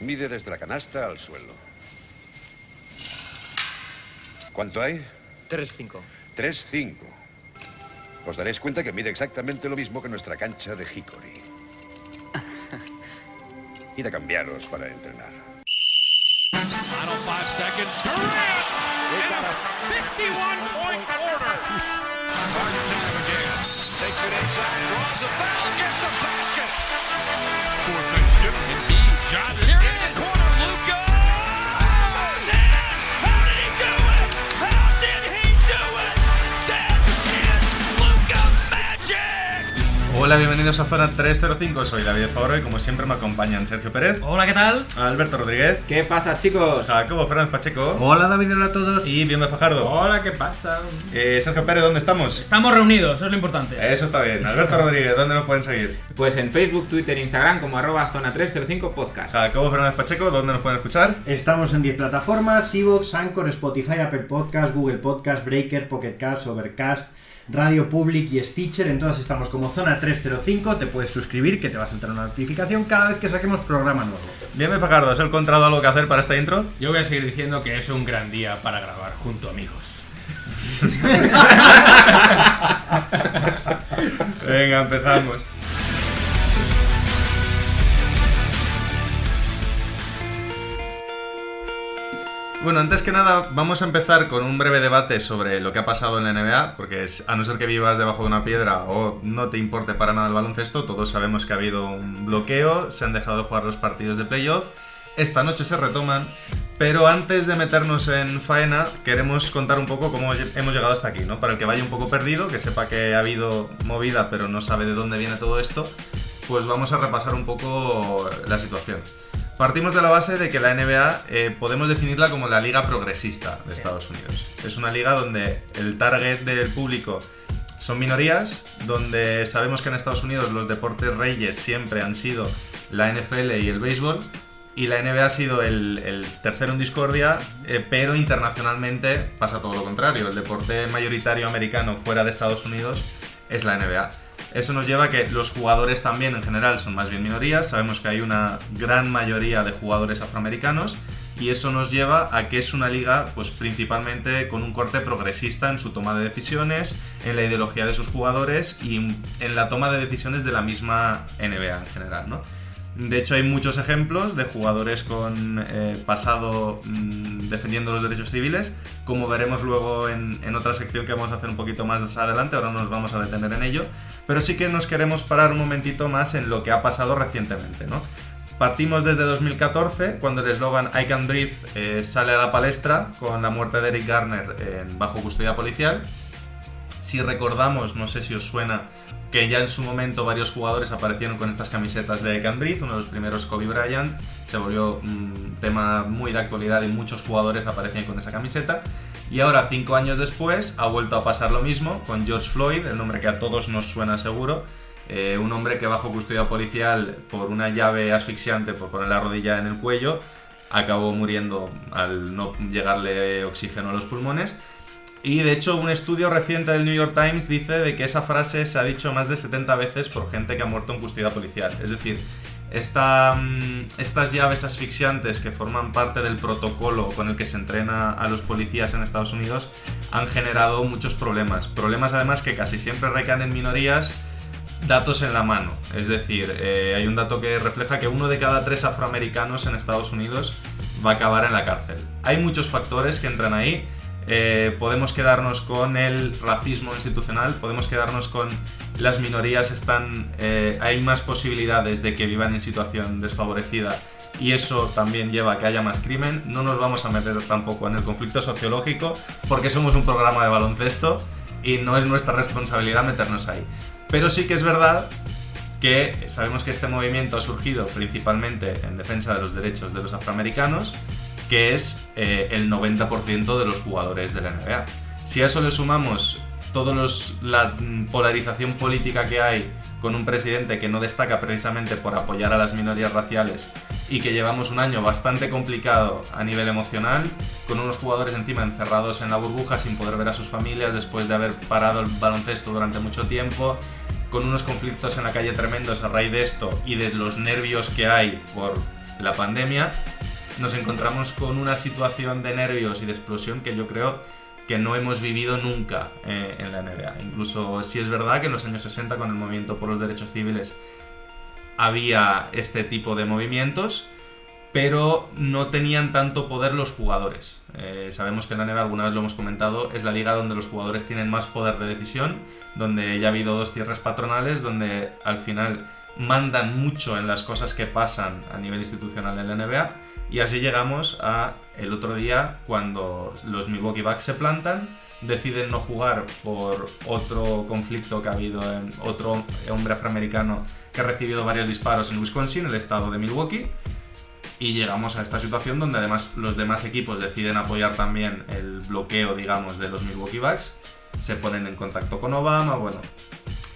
Mide desde la canasta al suelo. ¿Cuánto hay? 3-5. 3-5. Os daréis cuenta que mide exactamente lo mismo que nuestra cancha de Hickory. Id a cambiaros para entrenar. Final five seconds. Durant! In a 51-point quarter. Harden to him again. Takes it inside, draws a foul, gets a basket. For Thanksgiving. got it. Hola, bienvenidos a Zona 305. Soy David Favoro y como siempre me acompañan Sergio Pérez, Hola, ¿qué tal? Alberto Rodríguez, ¿Qué pasa, chicos? Jacobo Fernández Pacheco Hola, David, hola a todos. y Bienve Fajardo. Hola, ¿qué pasa? Eh, Sergio Pérez, ¿dónde estamos? Estamos reunidos, eso es lo importante. Eso está bien. Alberto Rodríguez, ¿dónde nos pueden seguir? Pues en Facebook, Twitter e Instagram como arroba zona 305 podcast. Jacobo Fernández Pacheco, ¿dónde nos pueden escuchar? Estamos en 10 plataformas: Evox, Anchor, Spotify, Apple Podcast, Google Podcast, Breaker, Pocket Cast, Overcast, Radio Public y Stitcher. En todas estamos como Zona 305. Te puedes suscribir, que te va a saltar una notificación cada vez que saquemos programa nuevo. Bienve Fajardo, ¿has encontrado algo que hacer para esta intro? Yo voy a seguir diciendo que es un gran día para grabar junto a amigos. Venga, empezamos. Bueno, antes que nada, vamos a empezar con un breve debate sobre lo que ha pasado en la NBA, porque es, a no ser que vivas debajo de una piedra o no te importe para nada el baloncesto, todos sabemos que ha habido un bloqueo, se han dejado de jugar los partidos de playoff, esta noche se retoman, pero antes de meternos en faena, queremos contar un poco cómo hemos llegado hasta aquí, ¿no? Para el que vaya un poco perdido, que sepa que ha habido movida, pero no sabe de dónde viene todo esto, pues vamos a repasar un poco la situación. Partimos de la base de que la NBA eh, podemos definirla como la liga progresista de Estados Unidos. Es una liga donde el target del público son minorías, donde sabemos que en Estados Unidos los deportes reyes siempre han sido la NFL y el béisbol, y la NBA ha sido el, el tercero en discordia, eh, pero internacionalmente pasa todo lo contrario. El deporte mayoritario americano fuera de Estados Unidos es la NBA. Eso nos lleva a que los jugadores también en general son más bien minorías. Sabemos que hay una gran mayoría de jugadores afroamericanos y eso nos lleva a que es una liga pues principalmente con un corte progresista en su toma de decisiones, en la ideología de sus jugadores y en la toma de decisiones de la misma NBA en general, ¿no? De hecho, hay muchos ejemplos de jugadores con eh, pasado mm, defendiendo los derechos civiles, como veremos luego en, otra sección que vamos a hacer un poquito más adelante, ahora no nos vamos a detener en ello, pero sí que nos queremos parar un momentito más en lo que ha pasado recientemente, ¿no? Partimos desde 2014, cuando el eslogan I Can Breathe eh, sale a la palestra con la muerte de Eric Garner bajo custodia policial. Si recordamos, no sé si os suena, que ya en su momento varios jugadores aparecieron con estas camisetas de Breathe, uno de los primeros Kobe Bryant, se volvió un tema muy de actualidad y muchos jugadores aparecían con esa camiseta. Y ahora, cinco años después, ha vuelto a pasar lo mismo con George Floyd, el nombre que a todos nos suena seguro, eh, un hombre que bajo custodia policial por una llave asfixiante por poner la rodilla en el cuello, acabó muriendo al no llegarle oxígeno a los pulmones. Y de hecho un estudio reciente del New York Times dice de que esa frase se ha dicho más de 70 veces por gente que ha muerto en custodia policial. Es decir, mm, estas llaves asfixiantes que forman parte del protocolo con el que se entrena a los policías en Estados Unidos han generado muchos problemas. Problemas además que casi siempre recaen en minorías datos en la mano. Es decir, eh, hay un dato que refleja que uno de cada tres afroamericanos en Estados Unidos va a acabar en la cárcel. Hay muchos factores que entran ahí. Eh, podemos quedarnos con el racismo institucional, podemos quedarnos con las minorías están, eh, hay más posibilidades de que vivan en situación desfavorecida y eso también lleva a que haya más crimen. No nos vamos a meter tampoco en el conflicto sociológico porque somos un programa de baloncesto y no es nuestra responsabilidad meternos ahí. Pero sí que es verdad que sabemos que este movimiento ha surgido principalmente en defensa de los derechos de los afroamericanos, que es eh, el 90% de los jugadores de la NBA. Si a eso le sumamos toda la polarización política que hay con un presidente que no destaca precisamente por apoyar a las minorías raciales y que llevamos un año bastante complicado a nivel emocional, con unos jugadores encima encerrados en la burbuja sin poder ver a sus familias después de haber parado el baloncesto durante mucho tiempo, con unos conflictos en la calle tremendos a raíz de esto y de los nervios que hay por la pandemia, nos encontramos con una situación de nervios y de explosión que yo creo que no hemos vivido nunca eh, en la NBA. Incluso si es verdad que en los años 60 con el movimiento por los derechos civiles había este tipo de movimientos, pero no tenían tanto poder los jugadores. Eh, sabemos que en la NBA, alguna vez lo hemos comentado, es la liga donde los jugadores tienen más poder de decisión, donde ya ha habido dos tierras patronales, donde al final mandan mucho en las cosas que pasan a nivel institucional en la NBA. Y así llegamos a el otro día cuando los Milwaukee Bucks se plantan, deciden no jugar por otro conflicto que ha habido en otro hombre afroamericano que ha recibido varios disparos en Wisconsin, el estado de Milwaukee. Y llegamos a esta situación donde además los demás equipos deciden apoyar también el bloqueo, digamos, de los Milwaukee Bucks. Se ponen en contacto con Obama, bueno.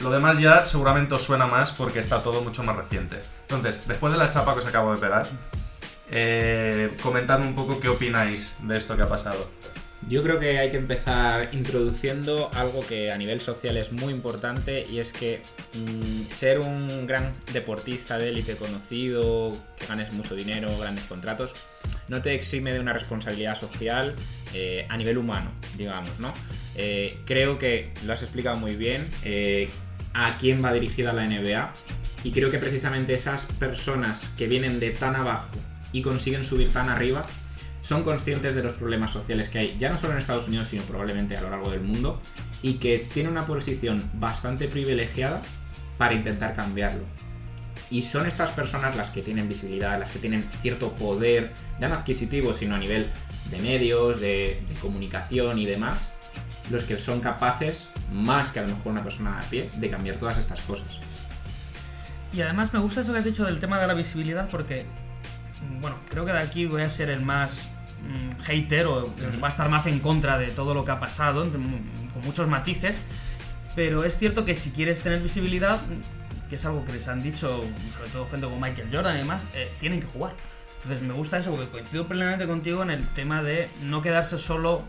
Lo demás ya seguramente os suena más porque está todo mucho más reciente. Entonces, después de la chapa que os acabo de pegar, eh, comentadme un poco qué opináis de esto que ha pasado. Yo creo que hay que empezar introduciendo algo que a nivel social es muy importante y es que mm, ser un gran deportista de élite conocido, que ganes mucho dinero, grandes contratos, no te exime de una responsabilidad social eh, a nivel humano, digamos, ¿no? Eh, creo que lo has explicado muy bien eh, a quién va dirigida la NBA y creo que precisamente esas personas que vienen de tan abajo y consiguen subir tan arriba son conscientes de los problemas sociales que hay, ya no solo en Estados Unidos, sino probablemente a lo largo del mundo, y que tienen una posición bastante privilegiada para intentar cambiarlo. Y son estas personas las que tienen visibilidad, las que tienen cierto poder, ya no adquisitivo, sino a nivel de medios, de, de comunicación y demás, los que son capaces, más que a lo mejor una persona a pie, de cambiar todas estas cosas. Y además me gusta eso que has dicho del tema de la visibilidad porque, bueno, creo que de aquí voy a ser el más mm, hater o va a estar más en contra de todo lo que ha pasado, mm, con muchos matices. Pero es cierto que si quieres tener visibilidad, mm, que es algo que les han dicho, sobre todo gente como Michael Jordan y demás, eh, tienen que jugar. Entonces me gusta eso porque coincido plenamente contigo en el tema de no quedarse solo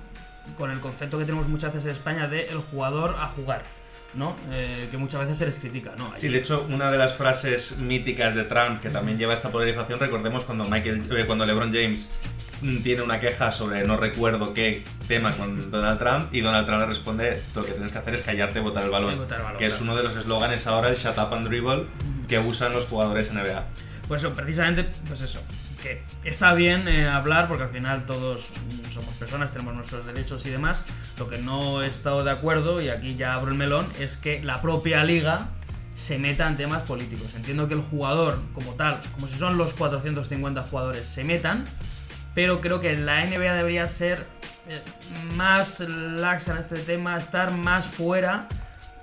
con el concepto que tenemos muchas veces en España de el jugador a jugar, ¿no? Eh, que muchas veces se les critica, ¿no? Sí, de hecho, una de las frases míticas de Trump que también lleva esta polarización, recordemos cuando Michael, eh, cuando LeBron James mm, tiene una queja sobre no recuerdo qué tema con Donald Trump y Donald Trump le responde "Tú lo que tienes que hacer es callarte y botar el balón, Y botar el balón, que es uno de los eslóganes ahora el shut up and dribble que usan los jugadores NBA. Pues eso, precisamente, pues eso, que está bien eh, hablar porque al final todos mm, somos personas, tenemos nuestros derechos y demás. Lo que no he estado de acuerdo, y aquí ya abro el melón, es que la propia liga se meta en temas políticos. Entiendo que el jugador como tal, como si son los 450 jugadores, se metan, pero creo que la NBA debería ser eh, más laxa en este tema, estar más fuera,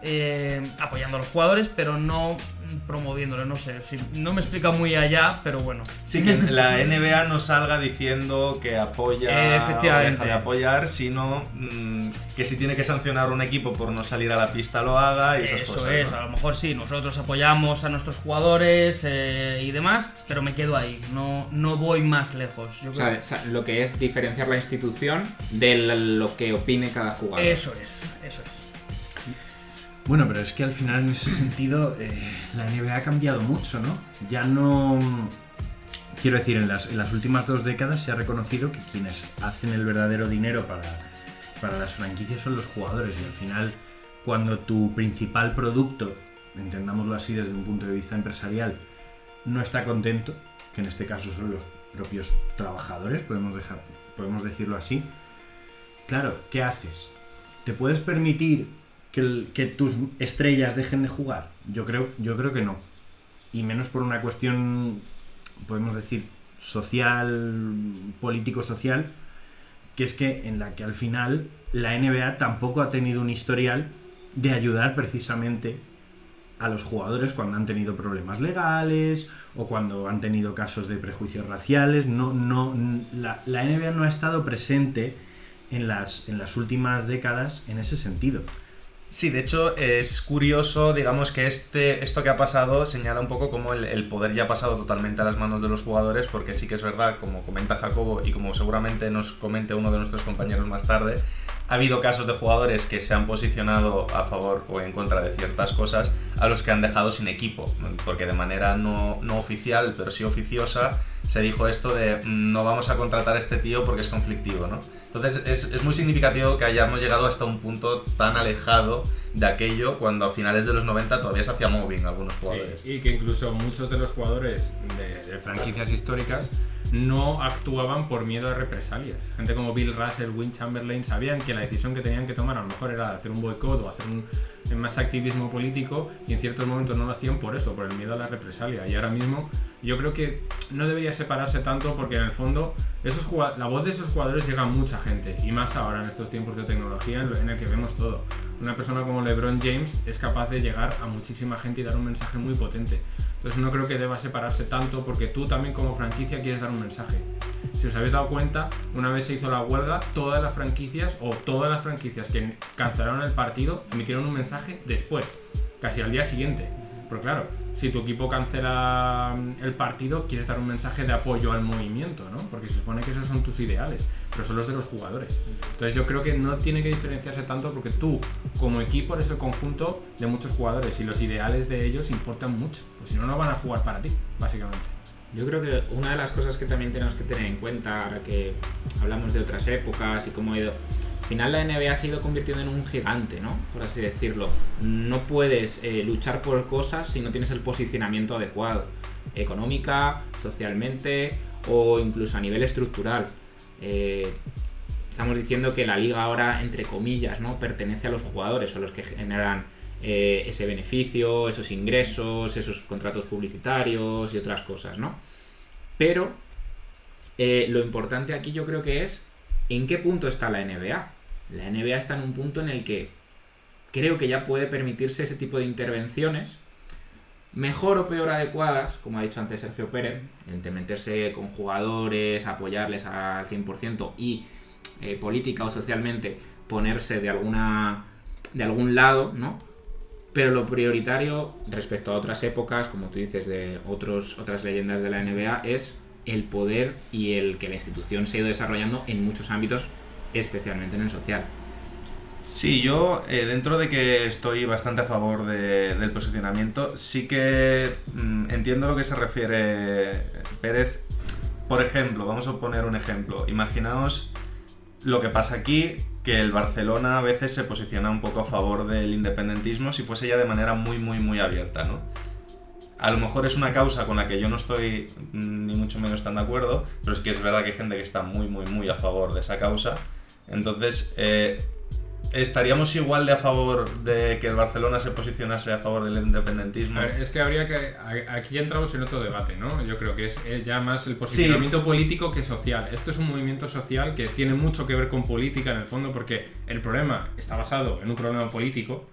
eh, apoyando a los jugadores, pero no promoviéndolo. No sé, si, no me explica muy allá, pero bueno. Sí, que la NBA no salga diciendo que apoya Eh, o efectivamente. deja de apoyar, sino mm, que si tiene que sancionar un equipo por no salir a la pista lo haga y esas Eso cosas. es, ¿no? a lo mejor sí, nosotros apoyamos a nuestros jugadores eh, y demás, pero me quedo ahí, no, no voy más lejos. Yo O creo- o sea, lo que es diferenciar la institución de lo que opine cada jugador. eso es, eso es. Bueno, pero es que al final en ese sentido eh, la NBA ha cambiado mucho, ¿no? Ya no... Quiero decir, en las, en las últimas dos décadas se ha reconocido que quienes hacen el verdadero dinero para, para las franquicias son los jugadores y al final cuando tu principal producto, entendámoslo así desde un punto de vista empresarial, no está contento, que en este caso son los propios trabajadores, podemos, dejar, podemos decirlo así, claro, ¿qué haces? ¿Te puedes permitir que, tus estrellas dejen de jugar? Yo creo, yo creo que no. Y menos por una cuestión, podemos decir, social, político-social, que es que en la que al final la NBA tampoco ha tenido un historial de ayudar precisamente a los jugadores cuando han tenido problemas legales o cuando han tenido casos de prejuicios raciales. No, no, la, la NBA no ha estado presente en las, en las últimas décadas en ese sentido. Sí, de hecho es curioso, digamos que este, esto que ha pasado señala un poco como el, el poder ya ha pasado totalmente a las manos de los jugadores, porque sí que es verdad, como comenta Jacobo y como seguramente nos comente uno de nuestros compañeros más tarde, ha habido casos de jugadores que se han posicionado a favor o en contra de ciertas cosas a los que han dejado sin equipo, porque de manera no, no oficial, pero sí oficiosa, se dijo esto de "Mm, no vamos a contratar a este tío porque es conflictivo, ¿no? Entonces es, es muy significativo que hayamos llegado hasta un punto tan alejado de aquello cuando a finales de los 90 todavía se hacía mobbing algunos jugadores. Sí, y que incluso muchos de los jugadores de, de franquicias históricas no actuaban por miedo a represalias. Gente como Bill Russell, Win Chamberlain sabían que la decisión que tenían que tomar a lo mejor era hacer un boicot o hacer un más activismo político y en ciertos momentos no lo hacían por eso, por el miedo a la represalia. Y ahora mismo yo creo que no debería separarse tanto porque en el fondo esos la voz de esos jugadores llega a mucha gente y más ahora en estos tiempos de tecnología en, lo- en el que vemos todo. Una persona como LeBron James es capaz de llegar a muchísima gente y dar un mensaje muy potente. Entonces no creo que deba separarse tanto porque tú también como franquicia quieres dar un mensaje. Si os habéis dado cuenta, una vez se hizo la huelga, todas las franquicias o todas las franquicias que cancelaron el partido emitieron un mensaje después, casi al día siguiente. Pero claro, si tu equipo cancela mm, el partido, quieres dar un mensaje de apoyo al movimiento, ¿no? Porque se supone que esos son tus ideales, pero son los de los jugadores. Entonces yo creo que no tiene que diferenciarse tanto porque tú, como equipo, eres el conjunto de muchos jugadores y los ideales de ellos importan mucho. Pues si no, no van a jugar para ti, básicamente. Yo creo que una de las cosas que también tenemos que tener en cuenta, ahora que hablamos de otras épocas y cómo ha ido. Al final la NBA se ha ido convirtiendo en un gigante, ¿no? Por así decirlo. No puedes eh, luchar por cosas si no tienes el posicionamiento adecuado. Económica, socialmente o incluso a nivel estructural. Eh, estamos diciendo que la liga ahora, entre comillas, ¿no? Pertenece a los jugadores, son los que generan eh, ese beneficio, esos ingresos, esos contratos publicitarios y otras cosas, ¿no? Pero lo importante aquí yo creo que es en qué punto está la NBA. La NBA está en un punto en el que creo que ya puede permitirse ese tipo de intervenciones, mejor o peor adecuadas, como ha dicho antes Sergio Pérez, entre meterse con jugadores, apoyarles al 100% y eh, política o socialmente ponerse de alguna de algún lado, ¿no? Pero lo prioritario respecto a otras épocas, como tú dices, de otros, otras leyendas de la NBA, es el poder y el que la institución se ha ido desarrollando en muchos ámbitos, especialmente en el social. Sí, yo eh, dentro de que estoy bastante a favor de- del posicionamiento, sí que mm, entiendo a lo que se refiere Pérez. Por ejemplo, vamos a poner un ejemplo. Imaginaos lo que pasa aquí, que el Barcelona a veces se posiciona un poco a favor del independentismo si fuese ya de manera muy, muy, muy abierta, ¿no? A lo mejor es una causa con la que yo no estoy ni mucho menos tan de acuerdo, pero es que es verdad que hay gente que está muy, muy, muy a favor de esa causa. Entonces, eh, ¿estaríamos igual de a favor de que el Barcelona se posicionase a favor del independentismo? A ver, es que habría que. Aquí entramos en otro debate, ¿no? Yo creo que es eh, ya más el posicionamiento político que social. Esto es un movimiento social que tiene mucho que ver con política en el fondo, porque el problema está basado en un problema político,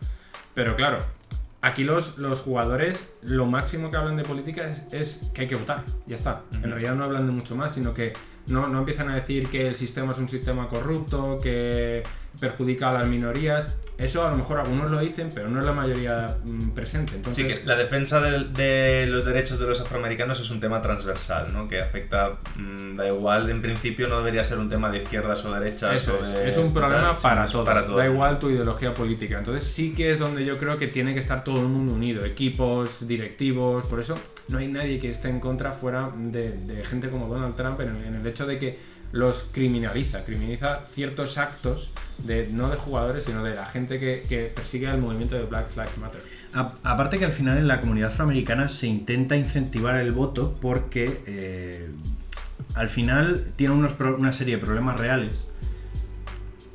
pero claro. Aquí los, los jugadores lo máximo que hablan de política es, es que hay que votar, ya está. En realidad no hablan de mucho más, sino que no, no empiezan a decir que el sistema es un sistema corrupto, que perjudica a las minorías. Eso a lo mejor algunos lo dicen, pero no es la mayoría mm, presente. Entonces, Sí, que la defensa de, los derechos de los afroamericanos es un tema transversal, ¿no? Que afecta, mm, da igual, en principio no debería ser un tema de izquierdas o derechas. Eso o es, de- es un problema tal, para sino todos, da igual tu ideología política. Entonces sí que es donde yo creo que tiene que estar todo el mundo unido, equipos, directivos, por eso no hay nadie que esté en contra fuera de, gente como Donald Trump en el, hecho de que los criminaliza, criminaliza ciertos actos de no de jugadores, sino de la gente que, persigue el movimiento de Black Lives Matter. Aparte que al final en la comunidad afroamericana se intenta incentivar el voto porque eh, al final tiene unos una serie de problemas reales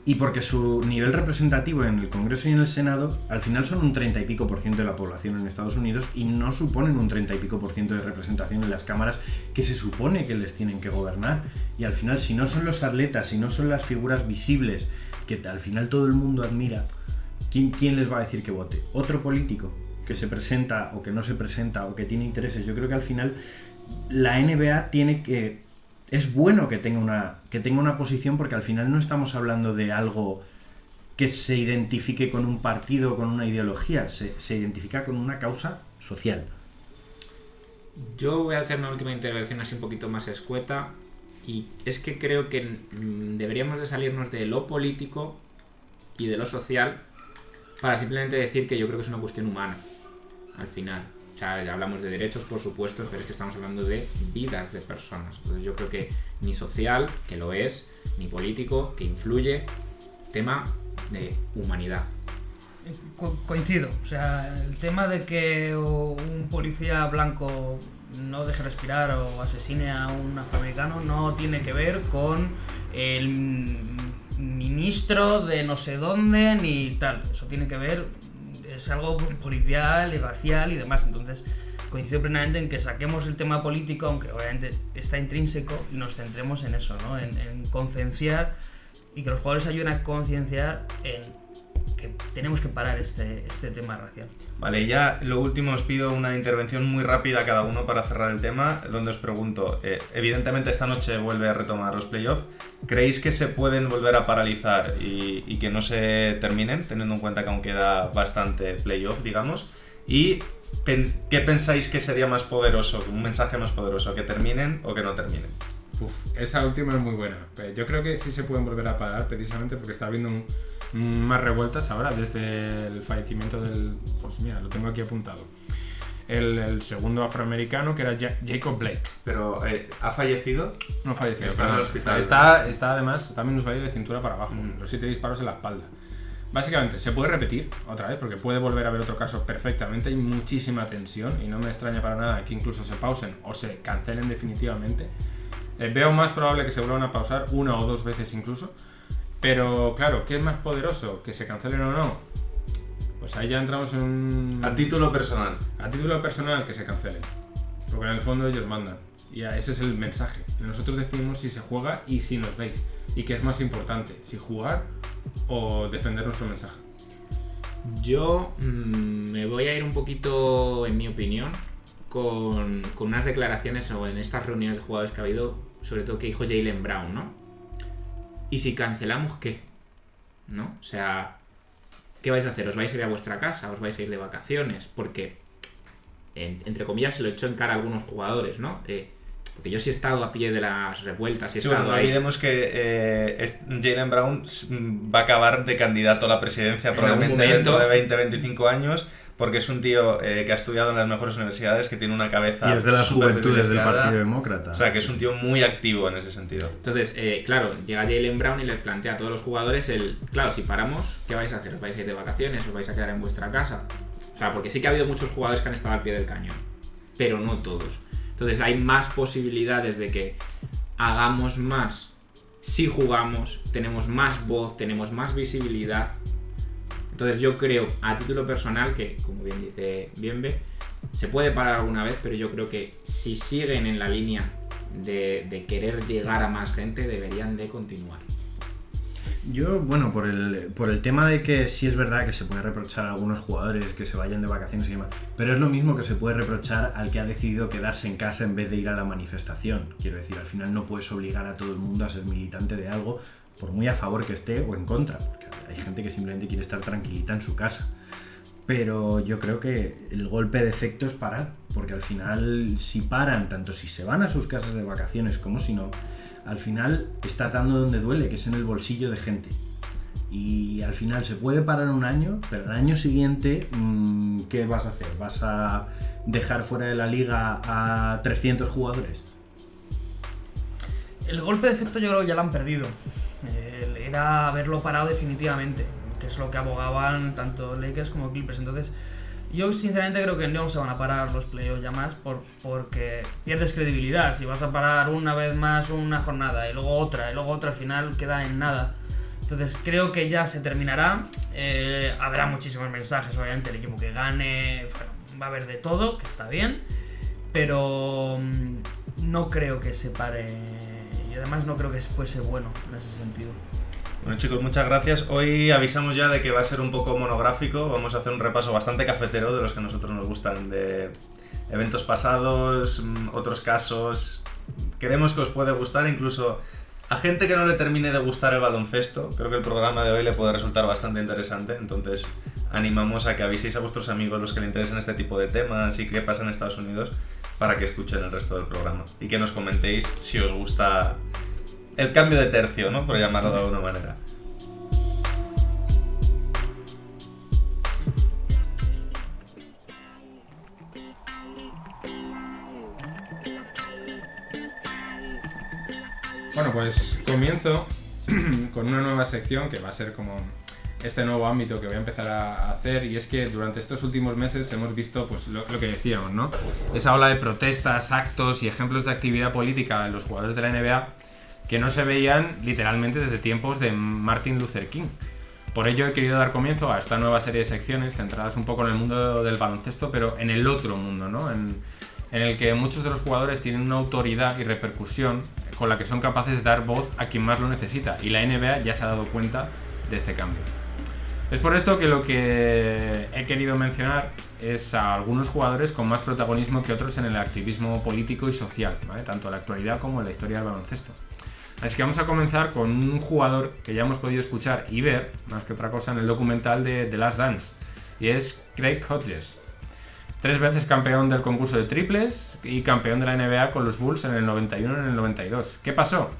y porque su nivel representativo en el Congreso y en el Senado al final son un 30 y pico por ciento de la población en Estados Unidos y no suponen un 30 y pico por ciento de representación en las cámaras que se supone que les tienen que gobernar y al final si no son los atletas, si no son las figuras visibles que al final todo el mundo admira, ¿quién, quién les va a decir que vote? ¿Otro político que se presenta o que no se presenta o que tiene intereses? Yo creo que al final la NBA tiene que es bueno que tenga una que tenga una posición porque al final no estamos hablando de algo que se identifique con un partido con una ideología, se, se identifica con una causa social. Yo voy a hacer una última intervención así un poquito más escueta y es que creo que mm, deberíamos de salirnos de lo político y de lo social para simplemente decir que yo creo que es una cuestión humana al final. O sea, ya hablamos de derechos, por supuesto, pero es que estamos hablando de vidas de personas. Entonces yo creo que ni social, que lo es, ni político, que influye, tema de humanidad. Co- coincido. O sea, el tema de que un policía blanco no deje respirar o asesine a un afroamericano no tiene que ver con el ministro de no sé dónde ni tal. Eso tiene que ver, es algo policial y racial y demás. Entonces, coincido plenamente en que saquemos el tema político, aunque obviamente está intrínseco, y nos centremos en eso, ¿no? En, en concienciar y que los jugadores ayuden a concienciar en que tenemos que parar este, este tema racial. Vale, ya lo último os pido una intervención muy rápida cada uno para cerrar el tema, donde os pregunto, eh, evidentemente esta noche vuelve a retomar los playoffs, ¿creéis que se pueden volver a paralizar y, que no se terminen, teniendo en cuenta que aún queda bastante playoff, digamos? ¿Y qué pensáis que sería más poderoso, un mensaje más poderoso, que terminen o que no terminen? Uf, esa última es muy buena. Yo creo que sí se pueden volver a parar precisamente porque está habiendo un- más revueltas ahora desde el fallecimiento del... Pues mira, lo tengo aquí apuntado. El, el segundo afroamericano que era Ja- Jacob Blake. Pero, eh, ¿ha fallecido? No falleció, Está en el hospital. Está, está además, está minusválido de cintura para abajo. Los siete disparos en la espalda. Básicamente, se puede repetir otra vez, porque puede volver a haber otro caso perfectamente. Hay muchísima tensión y no me extraña para nada que incluso se pausen o se cancelen definitivamente. Eh, veo más probable que se vuelvan a pausar una o dos veces incluso. Pero claro, ¿qué es más poderoso? ¿Que se cancelen o no? Pues ahí ya entramos en un... A título personal. A título personal, que se cancelen. Porque en el fondo ellos mandan. Y ese es el mensaje. Nosotros decidimos si se juega y si nos veis. Y qué es más importante, si jugar o defender nuestro mensaje. Yo mm, me voy a ir un poquito, en mi opinión, con, con unas declaraciones o en estas reuniones de jugadores que ha habido, sobre todo que dijo Jalen Brown, ¿no? ¿Y si cancelamos qué? ¿No? O sea, ¿qué vais a hacer? ¿Os vais a ir a vuestra casa? ¿Os vais a ir de vacaciones? Porque, en- entre comillas, se lo echó en cara a algunos jugadores, ¿no? Eh, porque yo sí he estado a pie de las revueltas, he Sí, estado bueno, no ahí. olvidemos que eh, Jalen Brown va a acabar de candidato a la presidencia En probablemente dentro de momento. 20-25 años, porque es un tío eh, que ha estudiado en las mejores universidades, que tiene una cabeza Y es de las juventudes del. Partido Demócrata. O sea, que es un tío muy activo en ese sentido. Entonces, eh, claro, llega Jalen Brown y les plantea a todos los jugadores el, claro, si paramos, ¿qué vais a hacer? ¿Os vais a ir de vacaciones? ¿Os vais a quedar en vuestra casa? O sea, porque sí que ha habido muchos jugadores que han estado al pie del cañón, pero no todos. Entonces hay más posibilidades de que hagamos más si jugamos, tenemos más voz, tenemos más visibilidad. Entonces yo creo, a título personal, que como bien dice Bienve, se puede parar alguna vez, pero yo creo que si siguen en la línea de, de querer llegar a más gente, deberían de continuar. Yo, bueno, por el, por el tema de que sí es verdad que se puede reprochar a algunos jugadores que se vayan de vacaciones y demás, pero es lo mismo que se puede reprochar al que ha decidido quedarse en casa en vez de ir a la manifestación. Quiero decir, al final no puedes obligar a todo el mundo a ser militante de algo, por muy a favor que esté o en contra, porque hay gente que simplemente quiere estar tranquilita en su casa. Pero yo creo que el golpe de efecto es parar, porque al final si paran, tanto si se van a sus casas de vacaciones como si no, al final estás dando donde duele, que es en el bolsillo de gente. Y al final se puede parar un año, pero el año siguiente, mm, ¿qué vas a hacer? ¿Vas a dejar fuera de la liga a 300 jugadores? El golpe de efecto yo creo que ya lo han perdido. Era haberlo parado definitivamente, que es lo que abogaban tanto Lakers como Clippers. Entonces, yo sinceramente creo que no se van a parar los playoffs ya más por, porque pierdes credibilidad. Si vas a parar una vez más una jornada y luego otra y luego otra, al final queda en nada. Entonces creo que ya se terminará. Eh, habrá muchísimos mensajes, obviamente, el equipo que gane. bueno, va a haber de todo, que está bien. Pero mm, no creo que se pare. Y además no creo que fuese bueno en ese sentido. Bueno chicos, muchas gracias. Hoy avisamos ya de que va a ser un poco monográfico. Vamos a hacer un repaso bastante cafetero de los que a nosotros nos gustan, de eventos pasados, mm, otros casos. Queremos que os puede gustar, incluso a gente que no le termine de gustar el baloncesto. Creo que el programa de hoy le puede resultar bastante interesante. Entonces animamos a que aviséis a vuestros amigos los que le interesen este tipo de temas y qué pasa en Estados Unidos para que escuchen el resto del programa y que nos comentéis si os gusta el cambio de tercio, ¿no? Por llamarlo de alguna manera. Bueno, pues comienzo con una nueva sección que va a ser como este nuevo ámbito que voy a empezar a hacer y es que durante estos últimos meses hemos visto pues lo, lo que decíamos, ¿no? Esa ola de protestas, actos y ejemplos de actividad política en los jugadores de la NBA que no se veían literalmente desde tiempos de Martin Luther King. Por ello he querido dar comienzo a esta nueva serie de secciones centradas un poco en el mundo del baloncesto, pero en el otro mundo, ¿no? En, en el que muchos de los jugadores tienen una autoridad y repercusión con la que son capaces de dar voz a quien más lo necesita. Y la NBA ya se ha dado cuenta de este cambio. Es por esto que lo que he querido mencionar es a algunos jugadores con más protagonismo que otros en el activismo político y social, tanto en la actualidad como en la historia del baloncesto. Así que vamos a comenzar con un jugador que ya hemos podido escuchar y ver, más que otra cosa, en el documental de The Last Dance, y es Craig Hodges. Tres veces campeón del concurso de triples y campeón de la NBA con los Bulls en el 91 y en el 92. ¿Qué pasó?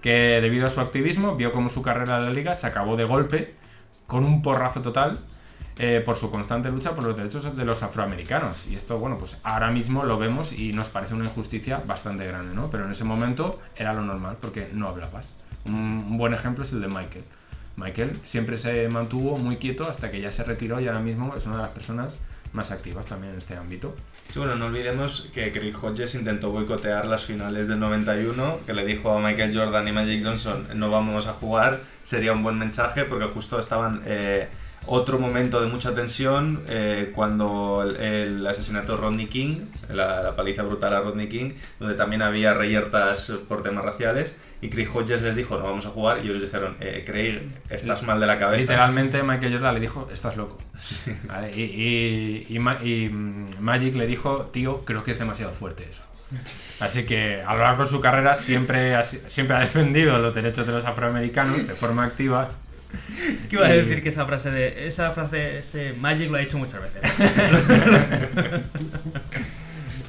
Que debido a su activismo vio como su carrera en la liga se acabó de golpe con un porrazo total eh, por su constante lucha por los derechos de los afroamericanos. Y esto, bueno, pues ahora mismo lo vemos y nos parece una injusticia bastante grande, ¿no? Pero en ese momento era lo normal porque no hablabas. Un, un buen ejemplo es el de Michael. Michael siempre se mantuvo muy quieto hasta que ya se retiró y ahora mismo es una de las personas más activas también en este ámbito. Sí, bueno, no olvidemos que Craig Hodges intentó boicotear las finales del 91, que le dijo a Michael Jordan y Magic Johnson no vamos a jugar, sería un buen mensaje porque justo estaban... eh, otro momento de mucha tensión eh, cuando el, el asesinato de Rodney King, la, la paliza brutal a Rodney King, donde también había reyertas por temas raciales, y Craig Hodges les dijo no vamos a jugar, y ellos dijeron eh, Craig, estás mal de la cabeza. Literalmente Michael Jordan le dijo, estás loco. Vale, Y, y- y Ma- y, mm, Magic le dijo, tío, creo que es demasiado fuerte eso. Así que a lo largo de su carrera siempre ha, si- siempre ha defendido los derechos de los afroamericanos de forma activa. Es que iba a decir que esa frase de. Esa frase, ese Magic lo ha dicho muchas veces.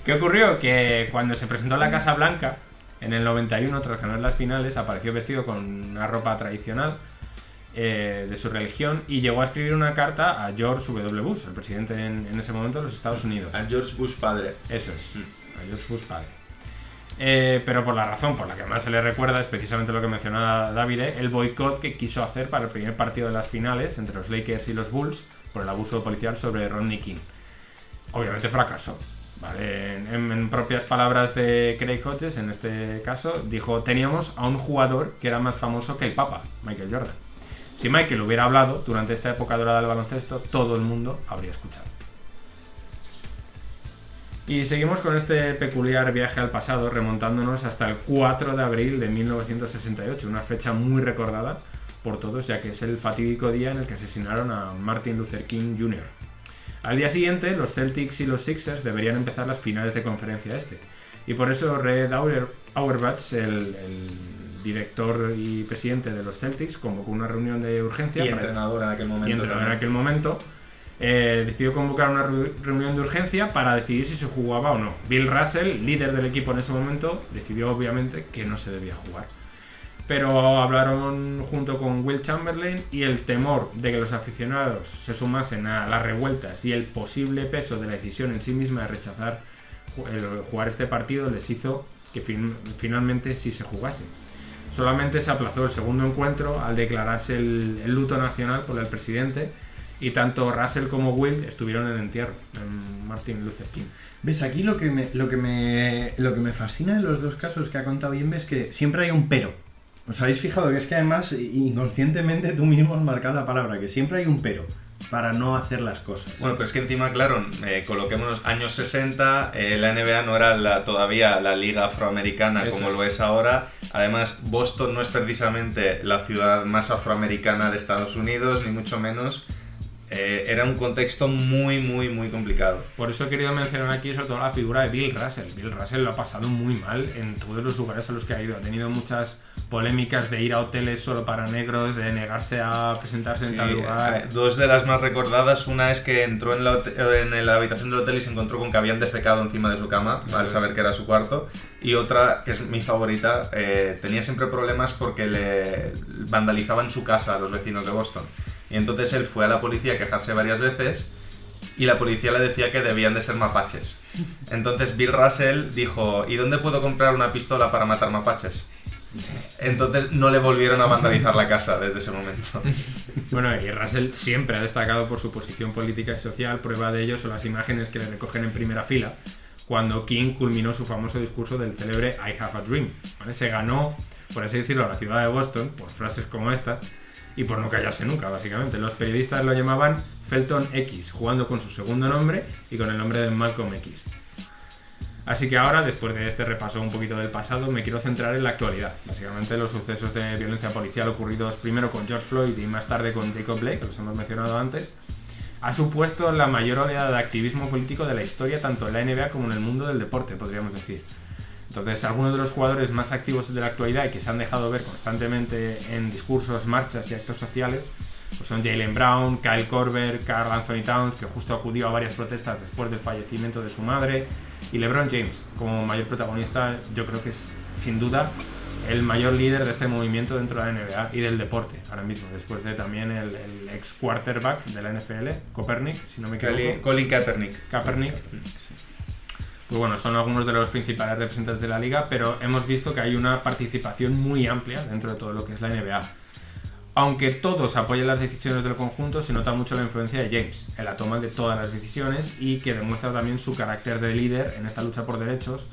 ¿Qué ocurrió? Que cuando se presentó en la Casa Blanca, en el 91, tras ganar las finales, apareció vestido con una ropa tradicional eh, de su religión y llegó a escribir una carta a George W. Bush, el presidente en, en ese momento de los Estados Unidos. A George Bush padre. Eso es, a George Bush padre. Eh, pero por la razón por la que más se le recuerda es precisamente lo que mencionaba David, el boicot que quiso hacer para el primer partido de las finales entre los Lakers y los Bulls por el abuso policial sobre Rodney King. Obviamente fracasó. En, en propias palabras de Craig Hodges, en este caso, dijo, teníamos a un jugador que era más famoso que el Papa, Michael Jordan. Si Michael hubiera hablado durante esta época dorada del baloncesto, todo el mundo habría escuchado. Y seguimos con este peculiar viaje al pasado, remontándonos hasta el 4 de abril de 1968, una fecha muy recordada por todos, ya que es el fatídico día en el que asesinaron a Martin Luther King Jr. Al día siguiente, los Celtics y los Sixers deberían empezar las finales de conferencia este. Y por eso Red Auer- Auerbach, el, el director y presidente de los Celtics, convocó una reunión de urgencia Y para- entrenador en aquel momento. y entrenador en aquel momento, eh, decidió convocar una reu- reunión de urgencia para decidir si se jugaba o no. Bill Russell, líder del equipo en ese momento, decidió obviamente que no se debía jugar. Pero hablaron junto con Will Chamberlain y el temor de que los aficionados se sumasen a las revueltas y el posible peso de la decisión en sí misma de rechazar jugar este partido les hizo que fin- finalmente sí se jugase. Solamente se aplazó el segundo encuentro al declararse el luto nacional por el presidente y tanto Russell como Will estuvieron en entierro en Martin Luther King. ¿Ves? Aquí lo que, me, lo, que me, lo que me fascina de los dos casos que ha contado bien es que siempre hay un pero. ¿Os habéis fijado que es que además inconscientemente tú mismo has marcado la palabra, que siempre hay un pero para no hacer las cosas? Bueno, pero es que encima, claro, eh, coloquémonos años 60, eh, la NBA no era la- todavía la liga afroamericana Eso como es. lo es ahora. Además, Boston no es precisamente la ciudad más afroamericana de Estados Unidos, ni mucho menos. Eh, era un contexto muy, muy, muy complicado. Por eso he querido mencionar aquí sobre todo la figura de Bill Russell. Bill Russell lo ha pasado muy mal en todos los lugares a los que ha ido. Ha tenido muchas polémicas de ir a hoteles solo para negros, de negarse a presentarse en Sí, tal lugar. eh, dos de las más recordadas, una es que entró en la, hote- en la habitación del hotel y se encontró con que habían defecado encima de su cama, Eso al es. saber que era su cuarto. Y otra, que es mi favorita, eh, tenía siempre problemas porque le vandalizaban su casa a los vecinos de Boston. Y entonces él fue a la policía a quejarse varias veces y la policía le decía que debían de ser mapaches. Entonces Bill Russell dijo, ¿y dónde puedo comprar una pistola para matar mapaches? Entonces no le volvieron a vandalizar la casa desde ese momento. Bueno, y Russell siempre ha destacado por su posición política y social. Prueba de ello son las imágenes que le recogen en primera fila cuando King culminó su famoso discurso del célebre I Have a Dream. ¿vale? Se ganó, por así decirlo, la ciudad de Boston por frases como estas y por no callarse nunca, básicamente. Los periodistas lo llamaban Felton X, jugando con su segundo nombre y con el nombre de Malcolm X. Así que ahora, después de este repaso un poquito del pasado, me quiero centrar en la actualidad. Básicamente los sucesos de violencia policial ocurridos primero con George Floyd y más tarde con Jacob Blake, que los hemos mencionado antes, ha supuesto la mayor oleada de activismo político de la historia, tanto en la NBA como en el mundo del deporte, podríamos decir. Entonces, algunos de los jugadores más activos de la actualidad y que se han dejado ver constantemente en discursos, marchas y actos sociales pues son Jalen Brown, Kyle Korver, Carl Anthony Towns, que justo acudió a varias protestas después del fallecimiento de su madre, y LeBron James, como mayor protagonista, yo creo que es sin duda el mayor líder de este movimiento dentro de la NBA y del deporte ahora mismo, después de también el, el ex quarterback de la NFL, Copernic, si no me equivoco. Colin, Colin Kaepernick. Kaepernick. Pues bueno, son algunos de los principales representantes de la liga, pero hemos visto que hay una participación muy amplia dentro de todo lo que es la NBA. Aunque todos apoyan las decisiones del conjunto, se nota mucho la influencia de James en la toma de todas las decisiones y que demuestra también su carácter de líder en esta lucha por derechos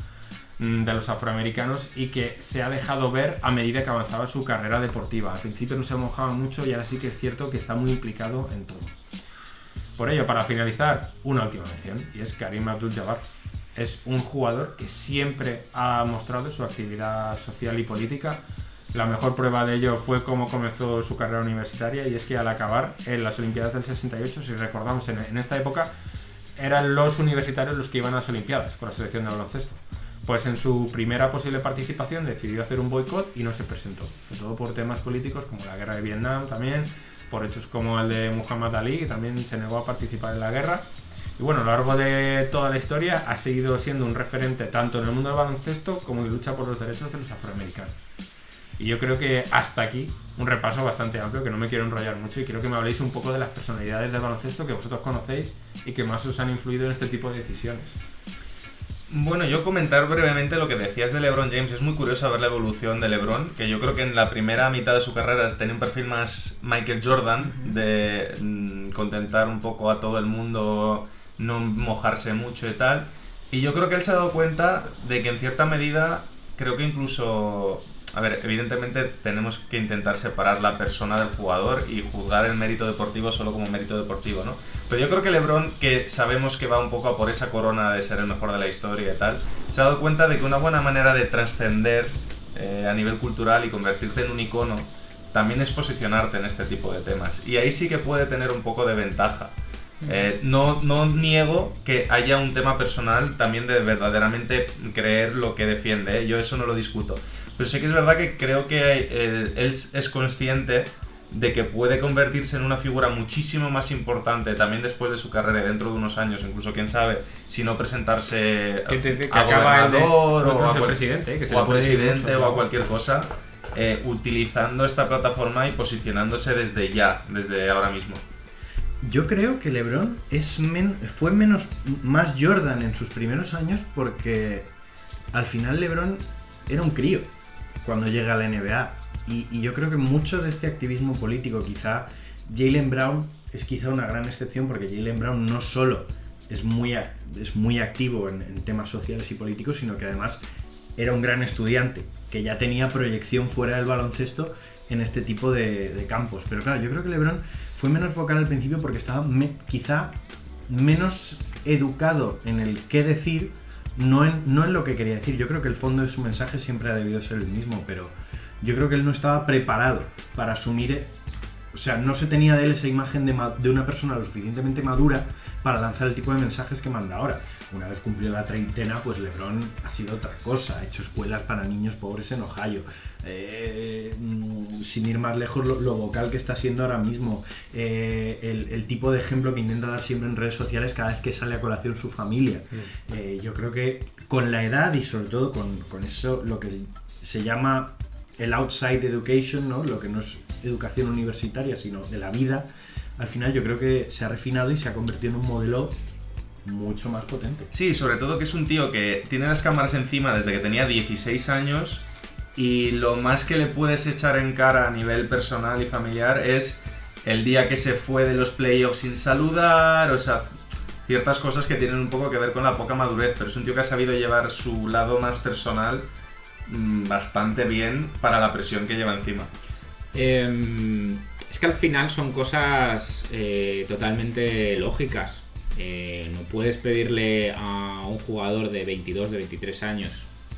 mm, de los afroamericanos y que se ha dejado ver a medida que avanzaba su carrera deportiva. Al principio no se mojaba mucho y ahora sí que es cierto que está muy implicado en todo. Por ello, para finalizar, una última mención y es Karim Abdul-Jabbar. Es un jugador que siempre ha mostrado su actividad social y política. La mejor prueba de ello fue cómo comenzó su carrera universitaria y es que al acabar en las Olimpiadas del 68, si recordamos en, esta época, eran los universitarios los que iban a las Olimpiadas con la selección de baloncesto. Pues en su primera posible participación decidió hacer un boicot y no se presentó, sobre todo por temas políticos como la guerra de Vietnam también, por hechos como el de Muhammad Ali, que también se negó a participar en la guerra. Y bueno, a lo largo de toda la historia ha seguido siendo un referente tanto en el mundo del baloncesto como en la lucha por los derechos de los afroamericanos. Y yo creo que hasta aquí un repaso bastante amplio, que no me quiero enrollar mucho y quiero que me habléis un poco de las personalidades del baloncesto que vosotros conocéis y que más os han influido en este tipo de decisiones. Bueno, yo comentar brevemente lo que decías de LeBron James. Es muy curioso ver la evolución de LeBron, que yo creo que en la primera mitad de su carrera tenía un perfil más Michael Jordan, de mm, contentar un poco a todo el mundo, no mojarse mucho y tal. Y yo creo que él se ha dado cuenta de que en cierta medida, creo que incluso a ver, evidentemente tenemos que intentar separar la persona del jugador y juzgar el mérito deportivo solo como mérito deportivo, ¿no? Pero yo creo que LeBron, que sabemos que va un poco a por esa corona de ser el mejor de la historia y tal, se ha dado cuenta de que una buena manera de trascender eh, a nivel cultural y convertirte en un icono también es posicionarte en este tipo de temas. Y ahí sí que puede tener un poco de ventaja. Eh, no, no niego que haya un tema personal también de verdaderamente creer lo que defiende, ¿eh? yo eso no lo discuto. Pero sí que es verdad que creo que eh, él es consciente de que puede convertirse en una figura muchísimo más importante también después de su carrera dentro de unos años, incluso quién sabe, si no presentarse Que, te- que a de- gobernador o, a presidente, que se o a puede ir presidente mucho, o a claro. cualquier cosa, utilizando esta plataforma y posicionándose desde ya, desde ahora mismo. Yo creo que LeBron fue menos más Jordan en sus primeros años porque al final LeBron era un crío cuando llega a la NBA. Y, yo creo que mucho de este activismo político, quizá Jalen Brown es quizá una gran excepción porque Jalen Brown no solo es muy, es muy activo en, en temas sociales y políticos, sino que además era un gran estudiante que ya tenía proyección fuera del baloncesto en este tipo de, de campos. Pero claro, yo creo que LeBron fue menos vocal al principio porque estaba quizá menos educado en el qué decir, no en, no lo que quería decir. Yo creo que el fondo de su mensaje siempre ha debido ser el mismo, pero yo creo que él no estaba preparado para asumir... O sea, no se tenía de él esa imagen de, de una persona lo suficientemente madura para lanzar el tipo de mensajes que manda ahora. Una vez cumplió la treintena, pues LeBron ha sido otra cosa. Ha hecho escuelas para niños pobres en Ohio. Eh, mm, sin ir más lejos, lo, lo vocal que está siendo ahora mismo. Eh, el, el tipo de ejemplo que intenta dar siempre en redes sociales cada vez que sale a colación su familia. Eh, yo creo que con la edad y sobre todo con, con eso, lo que se llama el outside education, ¿no? lo que no es educación universitaria, sino de la vida, al final yo creo que se ha refinado y se ha convertido en un modelo mucho más potente. Sí, sobre todo que es un tío que tiene las cámaras encima desde que tenía 16 años Y lo más que le puedes echar en cara a nivel personal y familiar es el día que se fue de los playoffs sin saludar, o sea, ciertas cosas que tienen un poco que ver con la poca madurez, pero es un tío que ha sabido llevar su lado más personal mm, bastante bien para la presión que lleva encima. Eh, es que al final son cosas eh, totalmente lógicas. Eh, no puedes pedirle a un jugador de 22, de 23 años,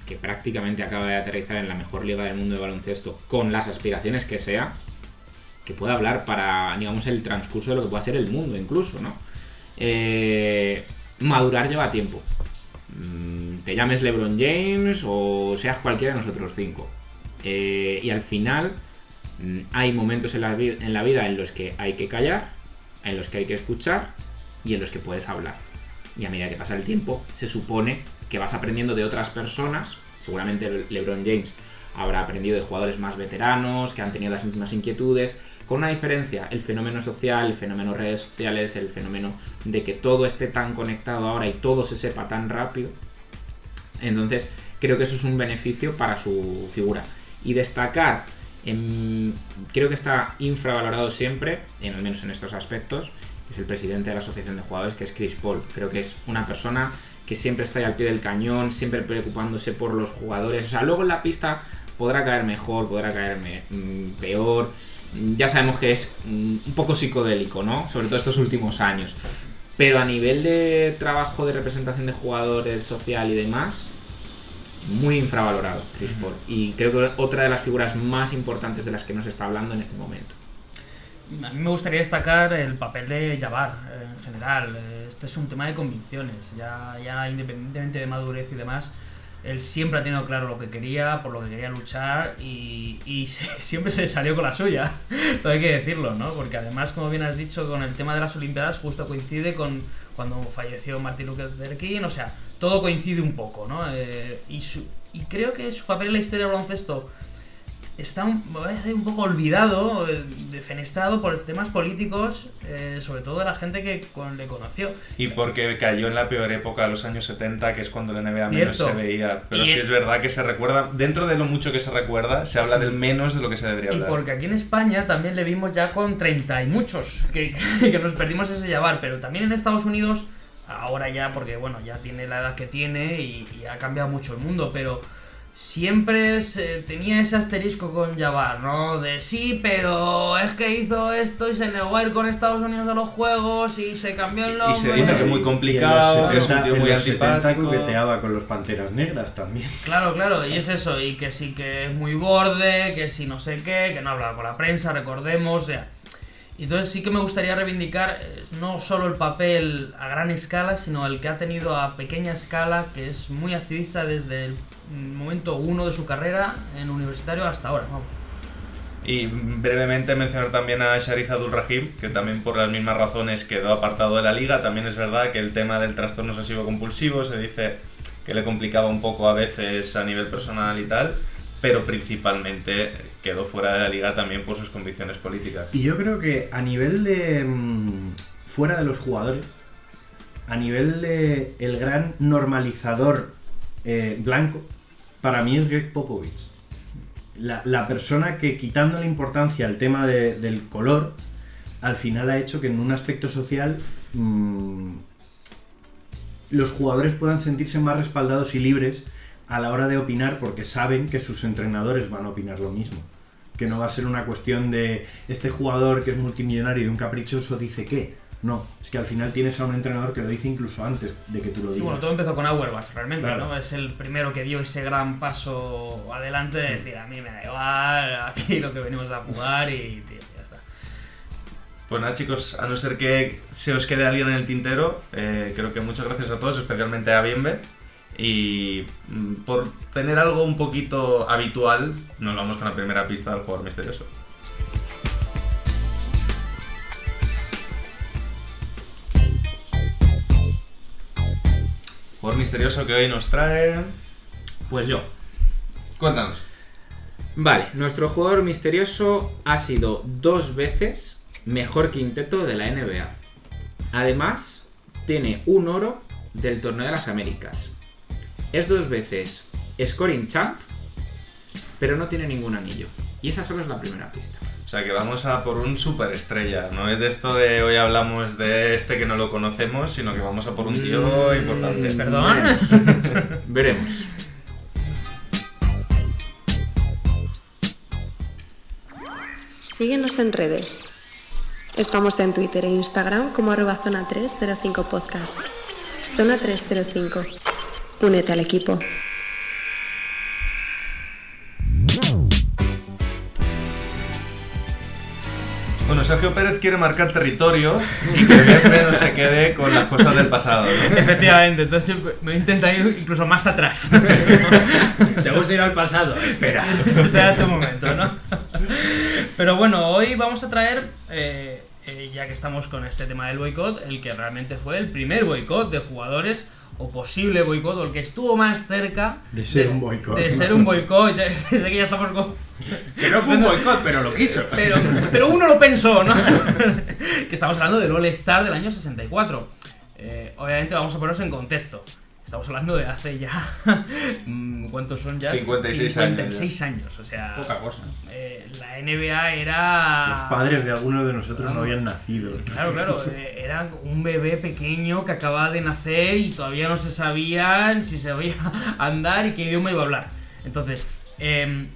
que prácticamente acaba de aterrizar en la mejor liga del mundo de baloncesto, con las aspiraciones que sea, que pueda hablar para, digamos, el transcurso de lo que pueda ser el mundo incluso, ¿no? Eh, madurar lleva tiempo. Mm, Te llames LeBron James o seas cualquiera de nosotros cinco. Eh, y al final mm, hay momentos en la, vi- en la vida en los que hay que callar, en los que hay que escuchar y en los que puedes hablar. Y a medida que pasa el tiempo, se supone que vas aprendiendo de otras personas. Seguramente LeBron James habrá aprendido de jugadores más veteranos, que han tenido las mismas inquietudes, con una diferencia, el fenómeno social, el fenómeno redes sociales, el fenómeno de que todo esté tan conectado ahora y todo se sepa tan rápido. Entonces, creo que eso es un beneficio para su figura. Y destacar, em, creo que está infravalorado siempre, en, al menos en estos aspectos, es el presidente de la Asociación de Jugadores, que es Chris Paul. Creo que es una persona que siempre está ahí al pie del cañón, siempre preocupándose por los jugadores. O sea, luego en la pista podrá caer mejor, podrá caer mm, peor. Mm, Ya sabemos que es mm, un poco psicodélico, ¿no? Sobre todo estos últimos años. Pero a nivel de trabajo de representación de jugadores, social y demás, muy infravalorado Chris Paul. Y creo que otra de las figuras más importantes de las que nos está hablando en este momento. A mí me gustaría destacar el papel de Jabbar eh, en general. Este es un tema de convicciones. Ya, ya independientemente de madurez y demás, él siempre ha tenido claro lo que quería, por lo que quería luchar y, y siempre se salió con la suya. Todo hay que decirlo, ¿no? Porque además, como bien has dicho, con el tema de las Olimpiadas justo coincide con cuando falleció Martin Luther King. O sea, todo coincide un poco, ¿no? Eh, y, su- y creo que su papel en la historia del baloncesto está un, un poco olvidado, eh, defenestrado por temas políticos, eh, sobre todo de la gente que con- le conoció. Y porque cayó en la peor época, los años 70, que es cuando la NBA menos se veía. Pero Y sí es verdad que se recuerda, dentro de lo mucho que se recuerda, se habla Sí. del menos de lo que se debería Y hablar. porque aquí en España también le vimos ya con 30 y muchos, que, que nos perdimos ese Jabbar, pero también en Estados Unidos, ahora ya, porque bueno, ya tiene la edad que tiene y, y ha cambiado mucho el mundo, pero siempre se- tenía ese asterisco con Jabbar, ¿no? De sí, pero es que hizo esto y se negó a ir con Estados Unidos a los juegos y se cambió el Y nombre. se dice que muy complicado, Y en es un tío muy los 70 antipático. coqueteaba con los Panteras Negras también. Claro, claro, y es eso, y que sí que es muy borde, que sí no sé qué, que no hablaba con la prensa, recordemos, o sea. Entonces sí que me gustaría reivindicar eh, no solo el papel a gran escala, sino el que ha tenido a pequeña escala, que es muy activista desde el momento uno de su carrera en universitario hasta ahora. Y brevemente mencionar también a Sharif Abdul Rahim, que también por las mismas razones quedó apartado de la liga. También es verdad que el tema del trastorno obsesivo compulsivo se dice que le complicaba un poco a veces a nivel personal y tal, pero principalmente quedó fuera de la liga también por sus convicciones políticas. Y yo creo que a nivel de. mm, fuera de los jugadores, a nivel de el gran normalizador eh, blanco, para mí es Greg Popovich. La, la persona que quitando la importancia al tema de- del color, al final ha hecho que en un aspecto social mm, los jugadores puedan sentirse más respaldados y libres a la hora de opinar porque saben que sus entrenadores van a opinar lo mismo. Que no va a ser una cuestión de este jugador que es multimillonario y un caprichoso dice que. No, es que al final tienes a un entrenador que lo dice incluso antes de que tú lo Sí, digas. bueno, todo empezó con Auerbach, realmente, Claro. ¿no? Es el primero que dio ese gran paso adelante de decir, a mí me da igual, aquí lo que venimos a jugar y, tío, ya está. Pues nada chicos, a no ser que se os quede alguien en el tintero, eh, creo que muchas gracias a todos, especialmente a Bienve. Y mm, por tener algo un poquito habitual, nos vamos con la primera pista del jugador misterioso. Jugador misterioso que hoy nos trae... Pues yo. Cuéntanos. Vale, nuestro jugador misterioso ha sido dos veces mejor quinteto de la NBA. Además, tiene un oro del Torneo de las Américas. Es dos veces scoring champ pero no tiene ningún anillo. Y esa solo es la primera pista. O sea que vamos a por un superestrella. No es de esto de hoy hablamos de este que no lo conocemos, sino que vamos a por un tío Mm, importante. Perdón. Veremos. Síguenos en redes. Estamos en Twitter e Instagram como arroba zona 305 podcast. Zona 305. Únete al equipo. Bueno, Sergio Pérez quiere marcar territorio y que Pepe no se quede con las cosas del pasado. ¿no? Efectivamente, entonces me intenta ir incluso más atrás. ¿Te gusta ir al pasado? Espera. Espérate un momento, ¿no? Pero bueno, hoy vamos a traer, eh, eh, ya que estamos con este tema del boicot, el que realmente fue el primer boicot de jugadores o posible boicot, o el que estuvo más cerca De ser un boicot. De ser un boicot, ya sé que ya estamos con... Que no fue un boicot, pero lo quiso. Pero, pero uno lo pensó, ¿no? que estamos hablando del All Star del año 64. Eh, obviamente vamos a ponernos en contexto. Estamos hablando de hace ya. mm, ¿Cuántos son ya? 56 años, 56 años, o sea. Poca cosa. eh, la NBA era. Los padres de algunos de nosotros no habían nacido. Claro, claro, eh, era un bebé pequeño que acababa de nacer y todavía no se sabía si sabía andar y qué idioma iba a hablar. Entonces, eh,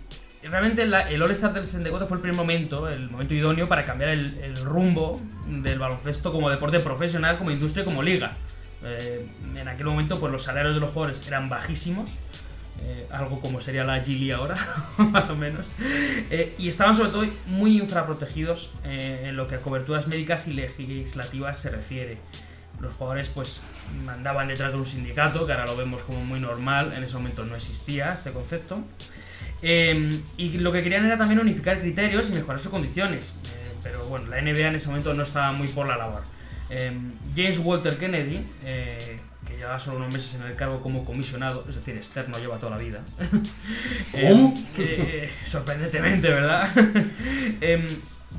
realmente la- el All-Star del 64 fue el primer momento, el momento idóneo para cambiar el, el rumbo del baloncesto como deporte profesional, como industria y como liga. Eh, en aquel momento, pues los salarios de los jugadores eran bajísimos. eh, algo como sería la Gili ahora, más o menos. Eh, y estaban sobre todo muy infraprotegidos en lo que a coberturas médicas y legislativas se refiere. Los jugadores pues andaban detrás de un sindicato, que ahora lo vemos como muy normal, en ese momento no existía este concepto. Y lo que querían era también unificar criterios y mejorar sus condiciones. Pero bueno, la NBA en ese momento no estaba muy por la labor. Eh, James Walter Kennedy, eh, que lleva solo unos meses en el cargo como comisionado, es decir, externo lleva toda la vida. Eh, ¿Cómo? eh, sorprendentemente, ¿verdad? Em,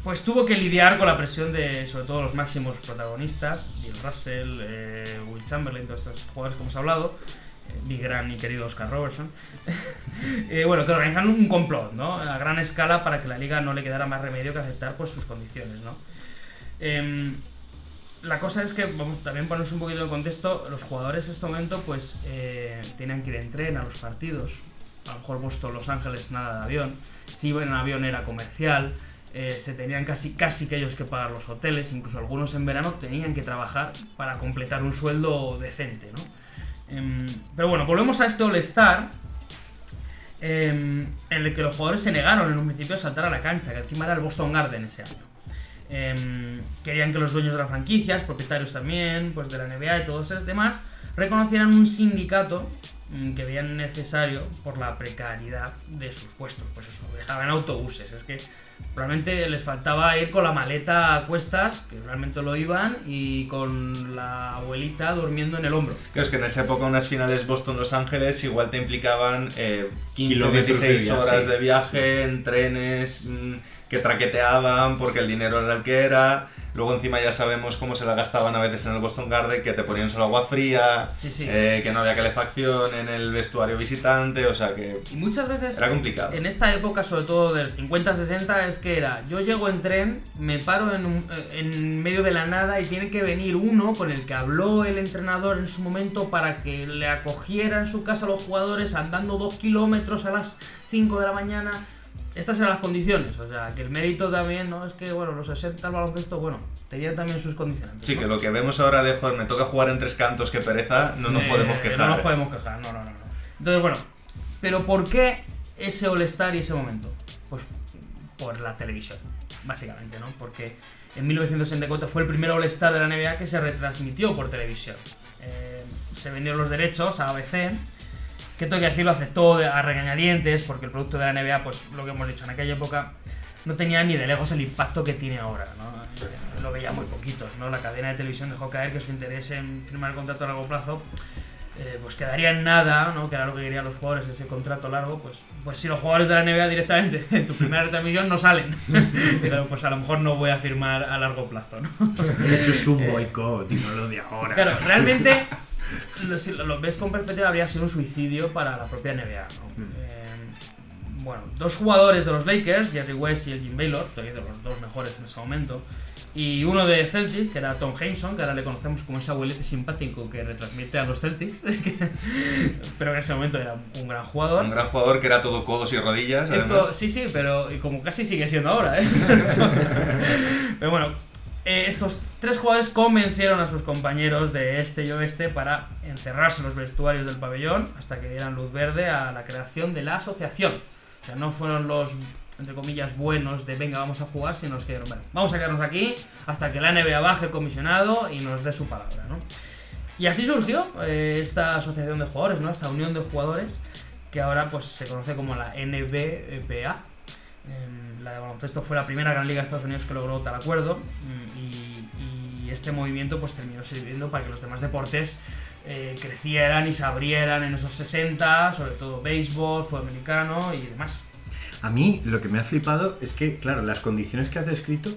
pues tuvo que lidiar con la presión de, sobre todo, los máximos protagonistas, Bill Russell, eh, Will Chamberlain, todos estos jugadores que hemos hablado, eh, mi gran y querido Oscar Robertson, Eh, bueno, que organizaron un complot, ¿no? A gran escala para que la liga no le quedara más remedio que aceptar pues, sus condiciones, ¿no? Em, la cosa es que, vamos, también ponernos un poquito en contexto, los jugadores en este momento pues eh, tenían que ir en tren a los partidos, a lo mejor Boston, Los Ángeles, nada de avión, si iban en avión era comercial, eh, se tenían casi, casi que ellos que pagar los hoteles, incluso algunos en verano tenían que trabajar para completar un sueldo decente, ¿no? Em, pero bueno, volvemos a este All-Star, em, en el que los jugadores se negaron en un principio a saltar a la cancha, que encima era el Boston Garden ese año. Em, querían que los dueños de las franquicias, propietarios también, pues de la NBA y todos esos demás, reconocieran un sindicato mm, que veían necesario por la precariedad de sus puestos. Pues eso, dejaban autobuses. Es que probablemente les faltaba ir con la maleta a cuestas, que realmente lo iban, y con la abuelita durmiendo en el hombro. Claro, es que en esa época unas finales Boston-Los Ángeles igual te implicaban eh, 15 Kilómetros de 16 viaje. horas de viaje en trenes mm, que traqueteaban porque el dinero era el que era. Luego encima ya sabemos cómo se la gastaban a veces en el Boston Garden, que te ponían solo agua fría, Sí, sí. eh, que no había calefacción en el vestuario visitante, o sea que... Y muchas veces Era complicado. en esta época, sobre todo de los 50-60, es que era, yo llego en tren, me paro en, un- eh, en medio de la nada y tiene que venir uno con el que habló el entrenador en su momento para que le acogiera en su casa a los jugadores andando dos kilómetros a las 5 de la mañana. Estas eran las condiciones, o sea, que el mérito también, ¿no? Es que, bueno, los 60 al baloncesto, bueno, tenían también sus condiciones. Sí, que lo que vemos ahora de, joder, me toca jugar en tres cantos, que pereza, no nos Eh, podemos quejar. No nos podemos quejar, no, no, no. no. Entonces, bueno, pero ¿por qué ese All-Star y ese momento? Pues por la televisión, básicamente, ¿no? Porque en 1964 fue el primer All-Star de la NBA que se retransmitió por televisión. Eh, se vendieron los derechos a ABC, que tengo que decirlo, aceptó a regañadientes, porque el producto de la NBA, pues lo que hemos dicho, en aquella época no tenía ni de lejos el impacto que tiene ahora, ¿no? Eh, Lo veía muy poquitos, ¿no? La cadena de televisión dejó caer que su interés en firmar el contrato a largo plazo eh, pues quedaría en nada, ¿no? Que era lo que querían los jugadores, ese contrato largo, pues, pues si los jugadores de la NBA directamente en tu primera retransmisión no salen, pero pues a lo mejor no voy a firmar a largo plazo, ¿no? Eso es un boicot y no lo de ahora. Claro, realmente, lo- si lo ves con perspectiva, habría sido un suicidio para la propia NBA, ¿no? Eh, bueno, dos jugadores de los Lakers, Jerry West y el Jim Baylor, de los dos mejores en ese momento, y uno de Celtic, que era Tom Hameson, que ahora le conocemos como ese abuelete simpático que retransmite a los Celtics, pero en ese momento era un gran jugador. Un gran jugador que era todo codos y rodillas. Esto- Además. sí, sí, pero y como casi sigue siendo ahora, ¿eh? pero bueno, eh, estos tres jugadores convencieron a sus compañeros de este y oeste para encerrarse en los vestuarios del pabellón hasta que dieran luz verde a la creación de la asociación. O sea, no fueron los, entre comillas, buenos de venga, vamos a jugar, sino que dijeron, bueno, vamos a quedarnos aquí hasta que la NBA baje el comisionado y nos dé su palabra, ¿no? Y así surgió eh, esta asociación de jugadores, ¿no? Esta unión de jugadores que ahora pues se conoce como la NBPA. Em, la de baloncesto fue la primera gran liga de Estados Unidos que logró tal acuerdo mm, y, y este movimiento pues terminó sirviendo para que los demás deportes eh, crecieran y se abrieran en esos 60, sobre todo béisbol, fútbol americano y demás. A mí lo que me ha flipado es que, claro, las condiciones que has descrito,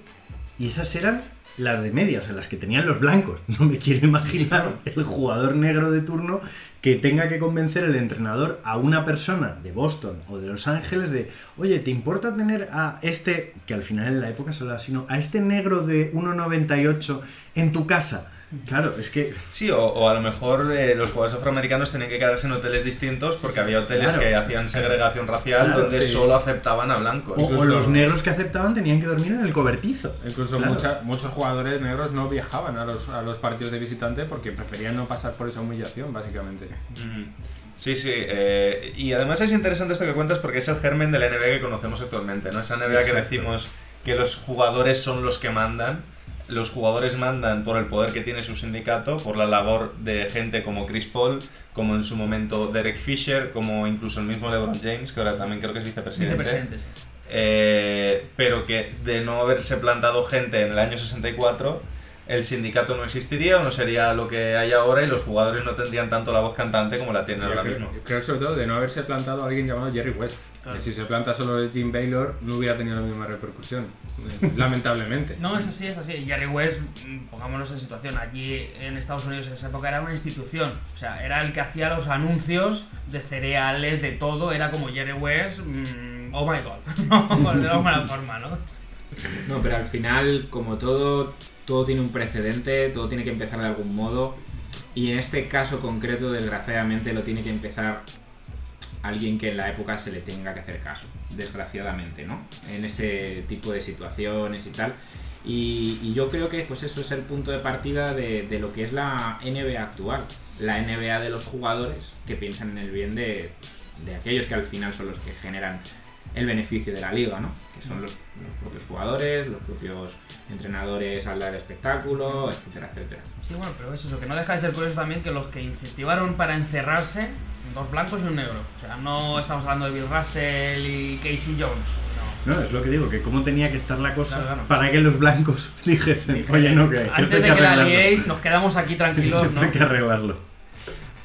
y esas eran las de media, o sea, las que tenían los blancos. No me quiero imaginar el jugador negro de turno que tenga que convencer el entrenador a una persona de Boston o de Los Ángeles de, oye, ¿te importa tener a este, que al final en la época se hablaba así, no, a este negro de 1,98 en tu casa? Claro, es que Sí, o, o a lo mejor eh, los jugadores afroamericanos tenían que quedarse en hoteles distintos porque había hoteles Claro. que hacían segregación racial Claro, donde sí. solo aceptaban a blancos. o, los negros que aceptaban tenían que dormir en el cobertizo. Incluso Claro. mucha- muchos jugadores negros no viajaban a los, a los partidos de visitante porque preferían no pasar por esa humillación, básicamente. Mm. Sí, sí. eh, y además es interesante esto que cuentas porque es el germen de la NBA que conocemos actualmente, ¿no? Esa NBA que decimos que los jugadores son los que mandan. Los jugadores mandan por el poder que tiene su sindicato, por la labor de gente como Chris Paul, como en su momento Derek Fisher, como incluso el mismo LeBron James, que ahora también creo que es vicepresidente. Vicepresidente, sí. Eh, pero que de no haberse plantado gente en el año 64, el sindicato no existiría o no sería lo que hay ahora y los jugadores no tendrían tanto la voz cantante como la tienen Yo ahora creo, mismo. creo sobre todo de no haberse plantado alguien llamado Jerry West. Claro. Que si se planta solo el Jim Baylor no hubiera tenido la misma repercusión, eh, lamentablemente. No, es así, es así. Jerry West, mm, pongámonos en situación, allí en Estados Unidos en esa época era una institución. O sea, era el que hacía los anuncios de cereales, de todo. Era como Jerry West, mm, oh my god. De alguna forma, ¿no? No, pero al final, como todo, todo tiene un precedente, todo tiene que empezar de algún modo. Y en este caso concreto, desgraciadamente, lo tiene que empezar alguien que en la época se le tenga que hacer caso. Desgraciadamente, ¿no? En ese tipo de situaciones y tal. Y, yo creo que pues eso es el punto de partida de, lo que es la NBA actual. La NBA de los jugadores que piensan en el bien de, pues, de aquellos que al final son los que generan el beneficio de la liga, ¿no? Que son los, los propios jugadores, los propios entrenadores al dar espectáculo, etcétera, etcétera. Sí, bueno, pero es eso, que no deja de ser curioso también que los que incentivaron para encerrarse, dos blancos y un negro. O sea, no estamos hablando de Bill Russell y Casey Jones. No. No, es lo que digo, que cómo tenía que estar la cosa Claro, claro. para que los blancos dijesen, oye, no, que, que Antes de que que la liéis, nos quedamos aquí tranquilos, ¿no? hay que arreglarlo.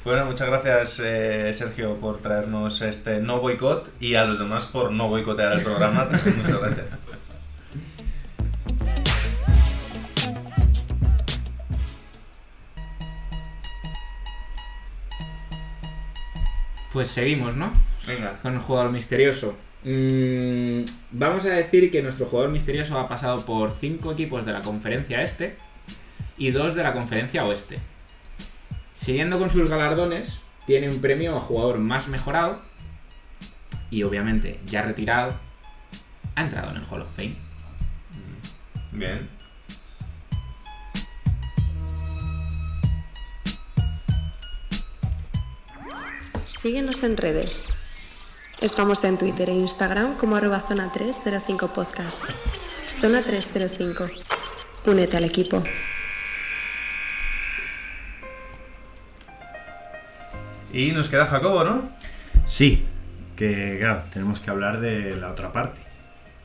Bueno, muchas gracias eh, Sergio por traernos este no boicot y a los demás por no boicotear el programa. muchas gracias. Pues seguimos, ¿no? Venga. Con un jugador misterioso. Mm, vamos a decir que nuestro jugador misterioso ha pasado por cinco equipos de la conferencia este y dos de la conferencia oeste. Siguiendo con sus galardones, tiene un premio a jugador más mejorado y obviamente ya retirado, ha entrado en el Hall of Fame. Bien. Síguenos en redes. Estamos en Twitter e Instagram como arroba zona 305 podcast. Zona 305. Únete al equipo. Y nos queda Jacobo, ¿no? Sí, que claro, tenemos que hablar de la otra parte.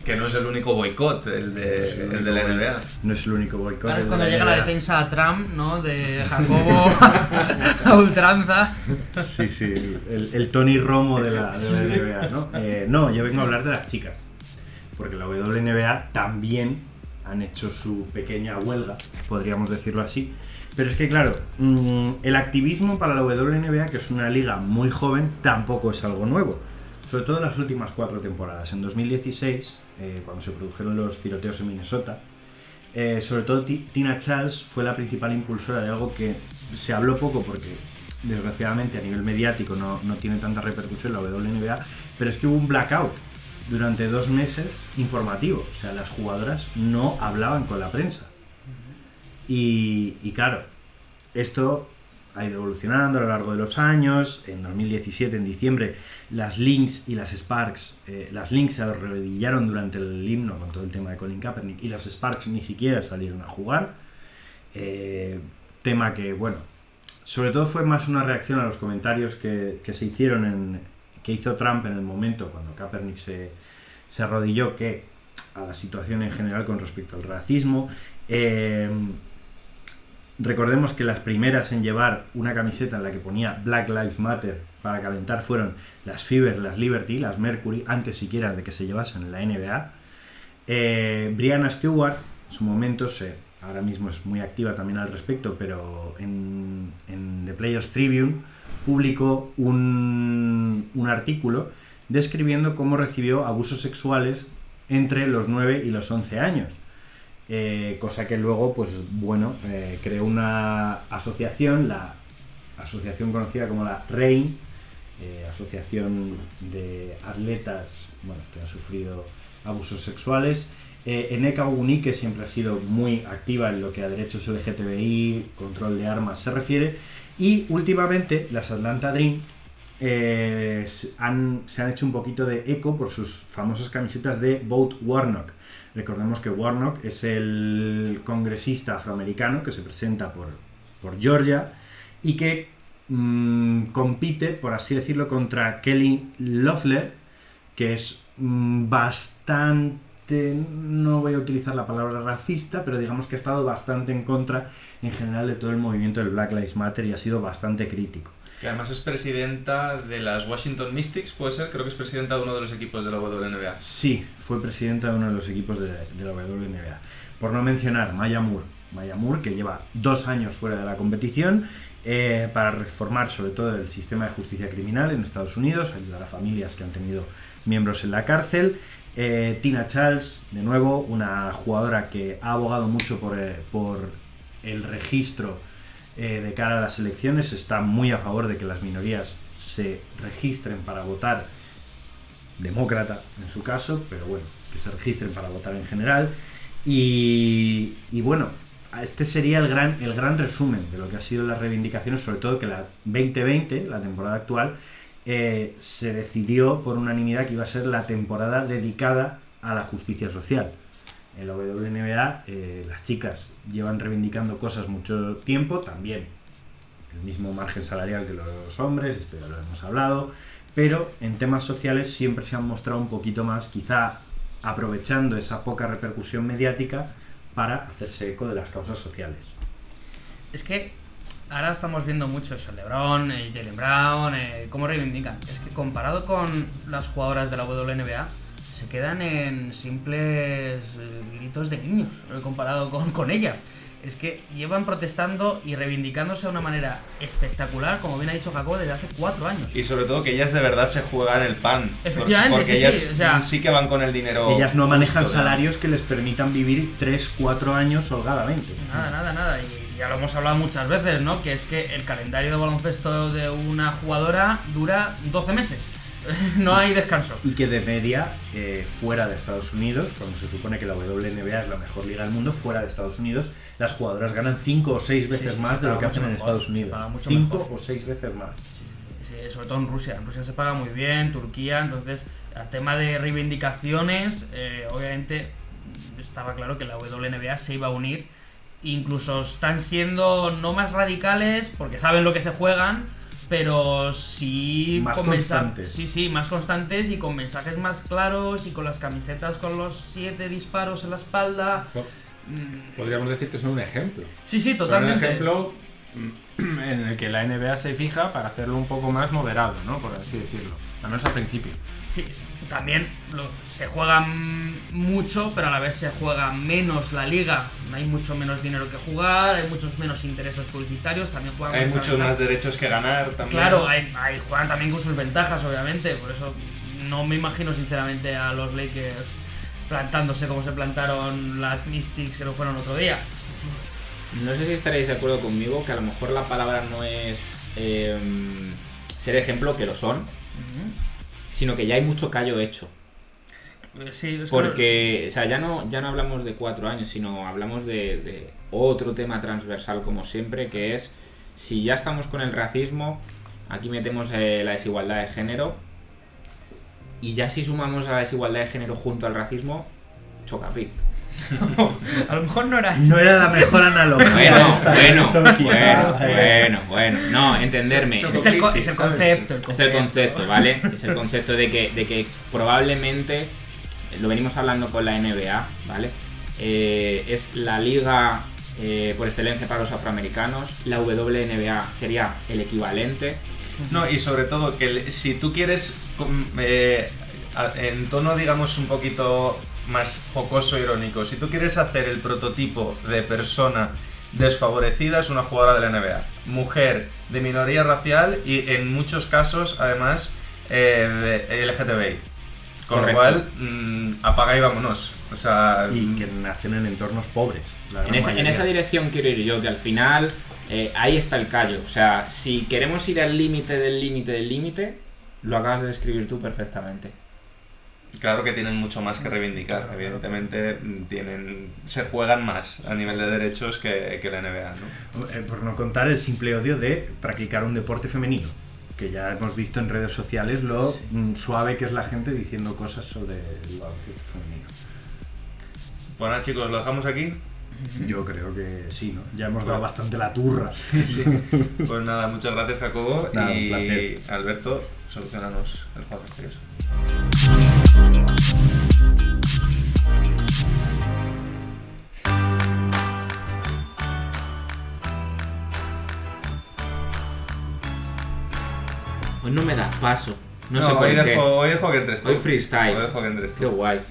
Que no es el único boicot, el de, el el de la NBA. No es el único boicot. De cuando la llega la defensa a Trump, ¿no? De Jacobo a ultranza. Sí, sí, el, el Tony Romo de la, de la NBA, ¿no? Eh, no, yo vengo a hablar de las chicas. Porque la WNBA también han hecho su pequeña huelga, podríamos decirlo así. Pero es que, claro, mm, el activismo para la WNBA, que es una liga muy joven, tampoco es algo nuevo. sobre todo en las últimas cuatro temporadas. En 2016, eh, cuando se produjeron los tiroteos en Minnesota, eh, sobre todo Ti- Tina Charles fue la principal impulsora de algo que se habló poco porque desgraciadamente a nivel mediático no, no tiene tanta repercusión la WNBA, pero es que hubo un blackout durante dos meses informativo, o sea, las jugadoras no hablaban con la prensa. Y, y claro, esto ha ido evolucionando a lo largo de los años. En 2017, en diciembre, las Lynx y las Sparks, eh, las Lynx se arrodillaron durante el himno con todo el tema de Colin Kaepernick y las Sparks ni siquiera salieron a jugar. Eh, tema que, bueno, sobre todo fue más una reacción a los comentarios que, se hicieron en, que hizo Trump en el momento cuando Kaepernick se, se arrodilló que a la situación en general con respecto al racismo. Eh, recordemos que las primeras en llevar una camiseta en la que ponía Black Lives Matter para calentar fueron las Fever, las Liberty, las Mercury, antes siquiera de que se llevasen en la NBA. Eh, Brianna Stewart, en su momento, ahora mismo es muy activa también al respecto, pero en, en The Players Tribune publicó un, un artículo describiendo cómo recibió abusos sexuales entre los 9 y los 11 años. Eh, cosa que luego, pues bueno, eh, creó una asociación, la asociación conocida como la REIN, eh, Asociación de Atletas bueno, que han sufrido abusos sexuales. Eh, Eneka Oguni, que siempre ha sido muy activa en lo que a derechos LGTBI, control de armas se refiere. Y últimamente las Atlanta Dream han, se han hecho un poquito de eco por sus famosas camisetas de Vote Warnock. Recordemos que Warnock es el congresista afroamericano que se presenta por, por Georgia y que mm, compite, por así decirlo, contra Kelly Loeffler, que es mm, bastante, no voy a utilizar la palabra racista, pero digamos que ha estado bastante en contra en general de todo el movimiento del Black Lives Matter y ha sido bastante crítico. Que además es presidenta de las Washington Mystics, puede ser, creo que es presidenta de uno de los equipos de la WNBA. Sí, fue presidenta de uno de los equipos de, de la WNBA. Por no mencionar Maya Moore. Maya Moore, que lleva dos años fuera de la competición eh, para reformar sobre todo el sistema de justicia criminal en Estados Unidos, ayudar a familias que han tenido miembros en la cárcel. Eh, Tina Charles, de nuevo, una jugadora que ha abogado mucho por, eh, el registro eh, de cara a las elecciones, está muy a favor de que las minorías se registren para votar demócrata en su caso, pero bueno, que se registren para votar en general. Y, bueno, este sería el gran, el gran resumen de lo que ha sido las reivindicaciones, sobre todo que la 2020, la temporada actual, eh, se decidió por unanimidad que iba a ser la temporada dedicada a la justicia social. En la WNBA eh, las chicas llevan reivindicando cosas mucho tiempo, también el mismo margen salarial que los hombres, esto ya lo hemos hablado, pero en temas sociales siempre se han mostrado un poquito más, quizá aprovechando esa poca repercusión mediática para hacerse eco de las causas sociales. Es que ahora estamos viendo mucho eso, LeBron, eh, Jalen Brown, eh, cómo reivindican. Es que comparado con las jugadoras de la WNBA, se quedan en simples eh, gritos de niños, eh, comparado con, con ellas. Es que llevan protestando y reivindicándose de una manera espectacular, como bien ha dicho Jacob, desde hace cuatro años. Y sobre todo que ellas de verdad se juegan el pan. Efectivamente, porque sí, sí, ellas o sea- sí que van con el dinero. Ellas no manejan justo, ¿no? salarios que les permitan vivir 3-4 años holgadamente. Nada, nada, nada. Y ya lo hemos hablado muchas veces, ¿no? Que es que el calendario de baloncesto de una jugadora dura 12 meses. no hay descanso. Y que de media, eh, fuera de Estados Unidos, cuando se supone que la WNBA es la mejor liga del mundo, fuera de Estados Unidos, las jugadoras ganan 5 o 6 veces sí, se más de lo que hacen mucho en mejor, Estados Unidos. paga mucho 5 mejor. o 6 veces más. Sí, sobre todo en Rusia. En Rusia se paga muy bien, Turquía. Entonces, al tema de reivindicaciones, eh, obviamente estaba claro que la WNBA se iba a unir. Incluso están siendo no más radicales porque saben lo que se juegan, pero sí Más con constantes. Sí, sí, más constantes y con mensajes más claros y con las camisetas con los siete disparos en la espalda. Mm, Podríamos decir que son un ejemplo. Sí, sí, Son un totalmente. ejemplo mm, en el que la NBA se fija para hacerlo un poco más moderado, ¿no? Por así decirlo. Al menos al principio. Sí, también lo- se juega mucho, pero a la vez se juega menos la liga. Hay mucho menos dinero que jugar, hay muchos menos intereses publicitarios, también juegan Hay muchos ventaja. más derechos que ganar también. Claro, hay, hay- juegan también con sus ventajas, obviamente, por eso no me imagino sinceramente a los Lakers plantándose como se plantaron las Mystics que lo fueron otro día. No sé si estaréis de acuerdo conmigo que a lo mejor la palabra no es eh, ser ejemplo, que lo son, sino que ya hay mucho callo hecho. Eh, Sí, es que Porque, o sea, ya no, ya no hablamos de cuatro años, sino hablamos de, de otro tema transversal como siempre, que es si ya estamos con el racismo, aquí metemos eh, la desigualdad de género, y ya si sumamos a la desigualdad de género junto al racismo, chocapic. a lo mejor no era No era la mejor analogía Bueno, esta, bueno, Toki. bueno, Ah, bueno, bueno, no, entenderme. Es el, co- es el concepto. el Es el concepto, ¿vale? Es el concepto de que, de que probablemente, lo venimos hablando con la NBA, ¿vale? Eh, es la liga eh, por excelencia para los afroamericanos, la WNBA sería el equivalente. No, y sobre todo que si tú quieres, eh, en tono digamos un poquito más jocoso e irónico, si tú quieres hacer el prototipo de persona desfavorecida es una jugadora de la NBA. Mujer de minoría racial y en muchos casos además eh, de LGTBI. Con Correcto. lo cual, mm, apaga y vámonos. O sea, Y mm, que nacen en entornos pobres. En esa, en mayoría. esa dirección quiero ir yo, que al final eh, ahí está el callo. O sea, si queremos ir al límite del límite del límite, lo acabas de describir tú perfectamente. Claro que tienen mucho más que reivindicar, evidentemente mm, tienen, se juegan más a nivel de derechos que, que la NBA, ¿no? Eh, Por no contar el simple odio de practicar un deporte femenino. Que ya hemos visto en redes sociales lo mm, suave que es la gente diciendo cosas sobre el baloncesto femenino. Bueno chicos, lo dejamos aquí. Yo creo que sí, ¿no? Ya hemos dado bastante la turra. Pues nada, muchas gracias Jacobo Nada, un y placer. Alberto, solucionanos el juego misterioso. Hoy no me das paso. No, No, sé por hoy, qué. dejo, hoy dejo que entres tú. Hoy freestyle. Hoy dejo que entres Qué tú. guay.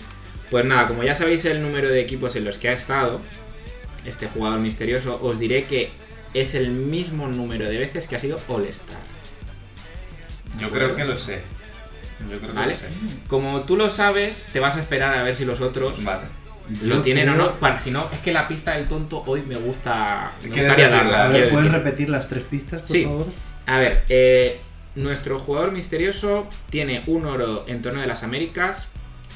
Pues nada, como ya sabéis el número de equipos en los que ha estado este jugador misterioso, os diré que es el mismo número de veces que ha sido All-Star. Yo creo que lo sé. Yo creo que ¿Vale? lo sé. Como tú lo sabes, te vas a esperar a ver si los otros Vale. lo Yo tienen o no. Para- Si no, es que la pista del tonto hoy me gusta. Me ¿Quieres gustaría darla. A ver, ¿puedes decir. repetir las tres pistas, por Sí. favor? A ver, eh, nuestro jugador misterioso tiene un oro en torneo de las Américas,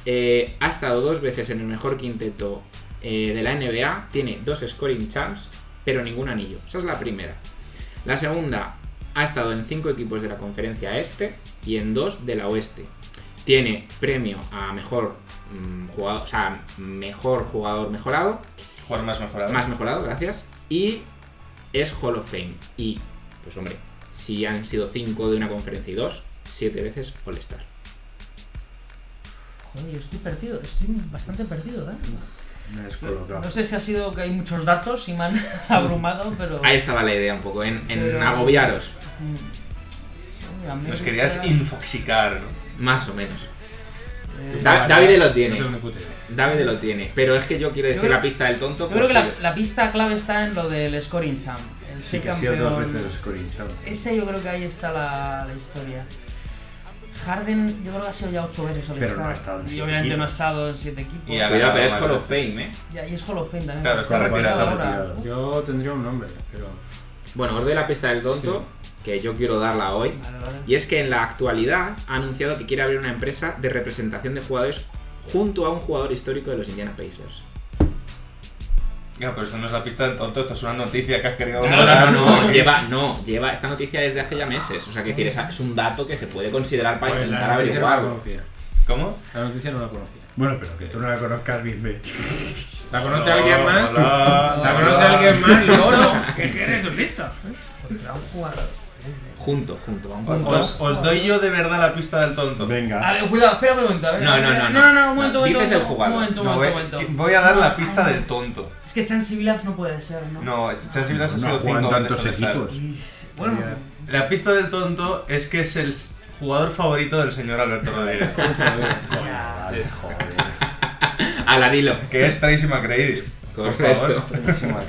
eh, ha estado dos veces en el mejor quinteto eh, de la NBA, tiene dos scoring champs, pero ningún anillo. Esa es la primera. La segunda, ha estado en cinco equipos de la conferencia este y en dos de la oeste. Tiene premio a mejor mm, jugador, o sea, mejor jugador mejorado, más mejorado. más mejorado, gracias. Y es Hall of Fame. Y, pues hombre, si han sido 5 de una conferencia y 2, 7 veces All-Star. Joder, yo estoy perdido, estoy bastante perdido, ¿eh? Me he descolocado. No sé si ha sido que hay muchos datos y me han abrumado, pero. Ahí estaba la idea un poco, en, en Pero- agobiaros, Mm. Nos querías infoxicar, ¿no? más o menos. eh, Da- David lo tiene. David lo tiene. Pero es que yo quiero decir creo- la pista del tonto. Yo pues creo que la, sí. la pista clave está en lo del scoring champ. El Sí, que ha sido dos veces scoring champ. Ese yo creo que ahí está la, la historia. Harden, yo creo que ha sido ya ocho veces All Pero no ha estado en Y obviamente no ha equipos. estado en siete equipos. Y Cuidado, pero es Hall of. Fame, ¿eh? Ya, y es Hall of Fame también. Claro, está retirado. Yo tendría un nombre, pero. Bueno, os doy la pista del tonto, que yo quiero darla hoy. Vale, vale. Y es que en la actualidad ha anunciado que quiere abrir una empresa de representación de jugadores junto a un jugador histórico de los Indiana Pacers. Ya, pero eso no es la pista del tonto, esto es una noticia que has querido No, no, no, no, lleva, no, lleva esta noticia desde hace ya meses. O sea, que decir, es, es un dato que se puede considerar para Pues intentar la noticia no la averiguarlo. conocía. ¿Cómo? La noticia no la conocía. Bueno, pero que tú no la conozcas bien, ve. ¿La conoce alguien más? Hola, ¿La hola. conoce alguien más? No, no, ¿qué quieres, lista? Contra un jugador. Junto, junto, vamos. Os, os doy yo de verdad la pista del tonto. A Venga. ver, cuidado, espera un momento. A ver, No, a no, no, no, no. no, no, un momento, un momento. El jugador. momento, No, voy, momento, momento. voy a dar la No, pista del tonto. Es que Chansey Billups no puede ser, ¿no? No, Chansey Billups ha No sido cinco tantos equipos. Bueno, La pista del tonto es que es el jugador favorito del señor Alberto Rodríguez. Vale, joder. Aladilo. que es Tracy McGrady. Por Correcto.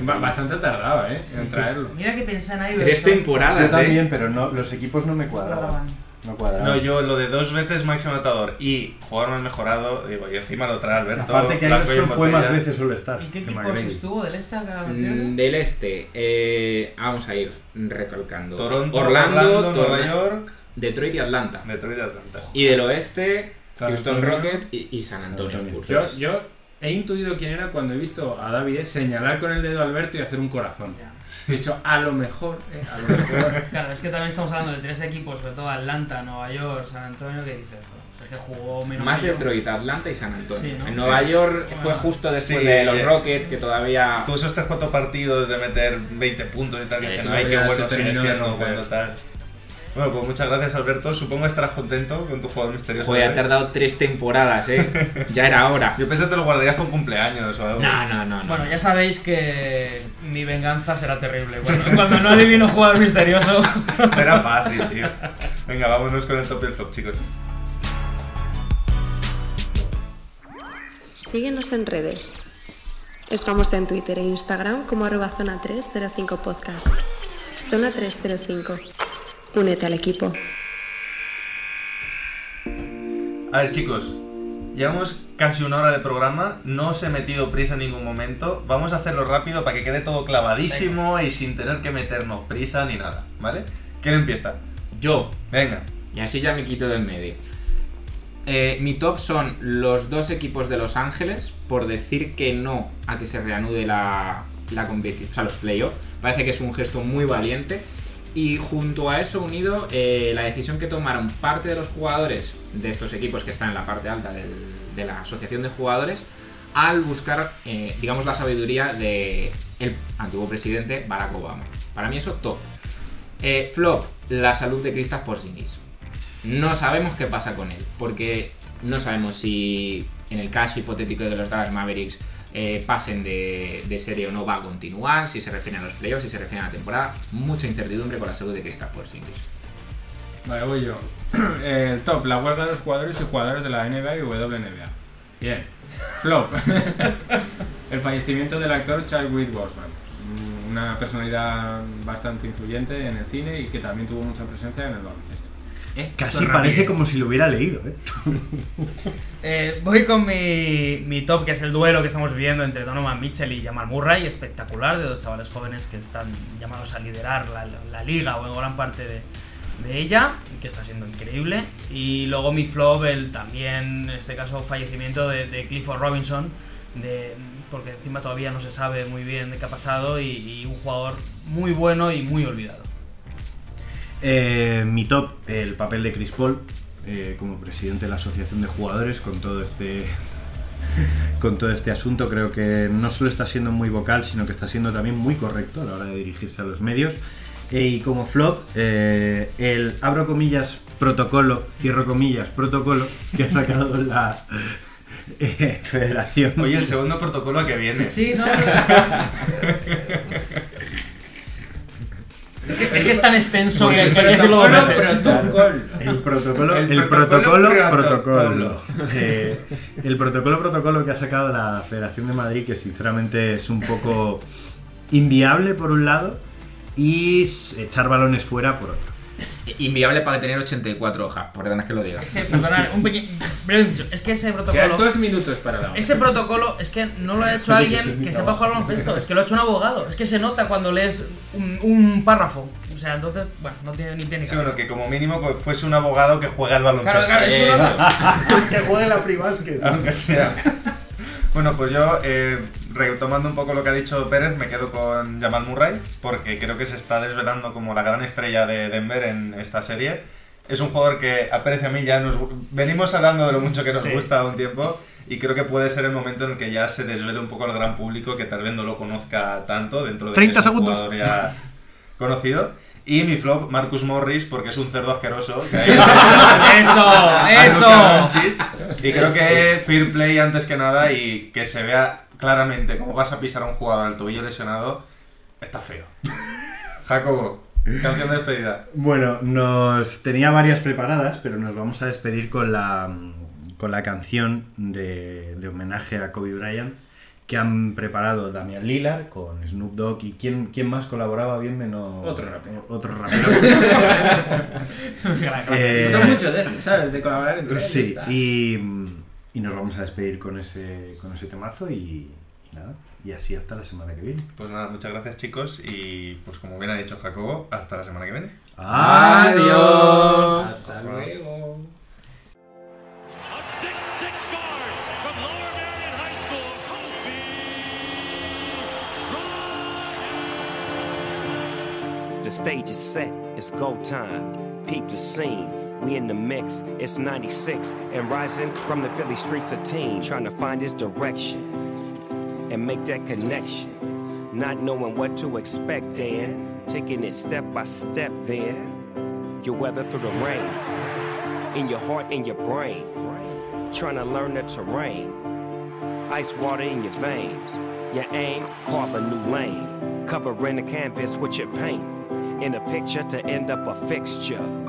Bastante tardaba, ¿eh? En traerlo. mira que pensé en Tres temporadas, Yo ¿eh? también, pero no, los equipos no me cuadraban. No cuadraba. No, yo lo de dos veces máximo anotador y jugador más mejorado, digo, y encima lo trae Alberto. Aparte que Iverson fue más veces All-Star. ¿Y qué equipos estuvo del este Mm? Del este, eh, vamos a ir recalcando. Toronto, Orlando, Orlando, Nueva York, Detroit y Atlanta. Detroit y Atlanta. Y del oeste, Houston. Rocket y, San Antonio San Antonio. Spurs. Yo, yo he intuido quién era cuando he visto a David señalar con el dedo a Alberto y hacer un corazón. He dicho, a lo mejor, eh, a lo mejor. Claro, es que también estamos hablando de tres equipos, sobre todo Atlanta, Nueva York, San Antonio, que dices, que jugó menos Más que yo. Detroit, Atlanta y San Antonio. Sí, ¿no? En Sí. Nueva York Bueno. fue justo después Sí, de los Rockets, que todavía. Tuvo esos tres cuatro partidos de meter 20 puntos y tal, que Eso dicen, ay, qué ya bueno sigue de siendo cuando tal. Bueno, pues muchas gracias Alberto, supongo que estarás contento con tu jugador misterioso. Joder, de ha tardado tres temporadas, eh. ya era hora. Yo pensé que te lo guardarías con cumpleaños o algo. No, no, no. no. Bueno, ya sabéis que mi venganza será terrible. Cuando, cuando no adivino jugador misterioso. Era fácil, tío. Venga, vámonos con el top y el flop, chicos. Síguenos en redes. Estamos en Twitter e Instagram como arroba zona 305 podcast. Zona 305. Únete al equipo. A ver, chicos, llevamos casi una hora de programa, no os he metido prisa en ningún momento. Vamos a hacerlo rápido para que quede todo clavadísimo y sin tener que meternos prisa ni nada, ¿vale? ¿Quién empieza? Yo, Venga. y así ya me quito del medio. Eh, mi top son los dos equipos de Los Ángeles por decir que no a que se reanude la, la competición, o sea, los playoffs. Parece que es un gesto muy valiente. Y junto a eso unido, eh, la decisión que tomaron parte de los jugadores de estos equipos que están en la parte alta de la asociación de jugadores al buscar, eh, digamos, la sabiduría de el antiguo presidente Barack Obama. Para mí eso top. Eh, flop, la salud de Kristaps Porzingis. No sabemos qué pasa con él, porque no sabemos si en el caso hipotético de los Dallas Mavericks eh, pasen de, de serie o no va a continuar, si se refieren a los playoffs, si se refieren a la temporada. Mucha incertidumbre con la salud de Kristaps Porzingis. Vale, voy yo. El top, la huelga de los jugadores y jugadores de la NBA y WNBA. Bien. Flop. El fallecimiento del actor Chadwick Boseman. Mm, Una personalidad bastante influyente en el cine y que también tuvo mucha presencia en el baloncesto. ¿Eh? Casi parece como si lo hubiera leído, ¿eh? Eh, voy con mi, mi top, que es el duelo que estamos viviendo entre Donovan Mitchell y Jamal Murray. Espectacular, de dos chavales jóvenes que están llamados a liderar la, la liga o en gran parte de, de ella, que está siendo increíble. Y luego mi flop, el también, en este caso, fallecimiento de, de Clifford Robinson, de, porque encima todavía no se sabe muy bien de qué ha pasado y, y un jugador muy bueno y muy olvidado. Eh, mi top, el papel de Chris Paul eh, como presidente de la asociación de jugadores con todo este con todo este asunto creo que no solo está siendo muy vocal sino que está siendo también muy correcto a la hora de dirigirse a los medios Eh, y como flop eh, el abro comillas protocolo cierro comillas protocolo que ha sacado la eh, federación Oye, el segundo protocolo que viene. Sí, no. es que es tan extenso que hay que decirlo dos veces. El protocolo, El el, protocolo protocolo. Eh, el protocolo, protocolo que ha sacado la Federación de Madrid, que sinceramente es un poco inviable por un lado y echar balones fuera por otro. Inviable para tener 84 hojas, perdona que lo digas. Es que, perdonad, un pequeño. Es que ese Quedan protocolo. dos minutos para la Ese protocolo es que no lo ha hecho Oye, que se alguien que sepa jugar al baloncesto, es que lo ha hecho un abogado. Es que se nota cuando lees un, un párrafo. O sea, entonces, bueno, no tiene ni tiene Sí, bueno, cabeza. que como mínimo fuese un abogado que juega al baloncesto. Claro, claro, eso Eh, no es- que juegue la free basket. Aunque sea. Bueno, pues yo, eh, retomando un poco lo que ha dicho Pérez, me quedo con Jamal Murray, porque creo que se está desvelando como la gran estrella de Denver en esta serie. Es un jugador que a Pérez y a mí ya nos... Venimos hablando de lo mucho que nos Sí, gusta un tiempo, y creo que puede ser el momento en el que ya se desvele un poco al gran público que tal vez no lo conozca tanto dentro de 30 que es un segundos. jugador ya conocido. Y mi flop, Marcus Morris, porque es un cerdo asqueroso. que ahí- ¡Eso! ¡Eso! Y creo que fair play antes que nada y que se vea claramente cómo vas a pisar a un jugador al tobillo lesionado, está feo. Jacobo, canción de despedida. Bueno, nos tenía varias preparadas, pero nos vamos a despedir con la, con la canción de, de homenaje a Kobe Bryant, que han preparado Damian Lillard con Snoop Dogg y quién, quién más colaboraba bien menos Otro rapero. otro rapero Eh, Son muchos de ¿sabes? De colaborar entre ellos. sí y, y nos vamos a despedir con ese con ese temazo y, y nada y así hasta la semana que viene Pues nada, muchas gracias chicos y pues como bien ha dicho Jacobo, hasta la semana que viene. adiós Hasta luego. A 6'6 guard from Lower Marion High School, Kobe Bryant. The stage is set, it's go time. Peep the scene, we in the mix. It's 96 and rising from the Philly streets a team trying to find his direction and make that connection. Not knowing what to expect, then taking it step by step, then you weather through the rain in your heart and your brain, trying to learn the terrain. Ice water in your veins. Your aim, carve a new lane. Covering the canvas with your paint. In a picture to end up a fixture.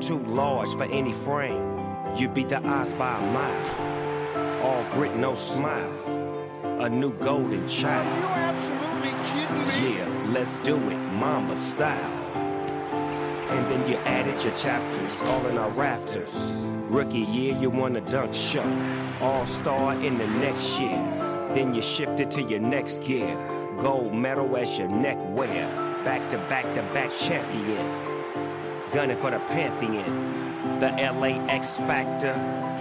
Too large for any frame. You beat the odds by a mile. All grit, no smile. A new golden child. Yeah, let's do it, mama style. And then you added your chapters, all in our rafters. Rookie year, you won a dunk show. All star in the next year. Then you shifted to your next gear. Gold medal as your neck wear. Back to back to back champion. Gunning for the Pantheon. The LA X Factor.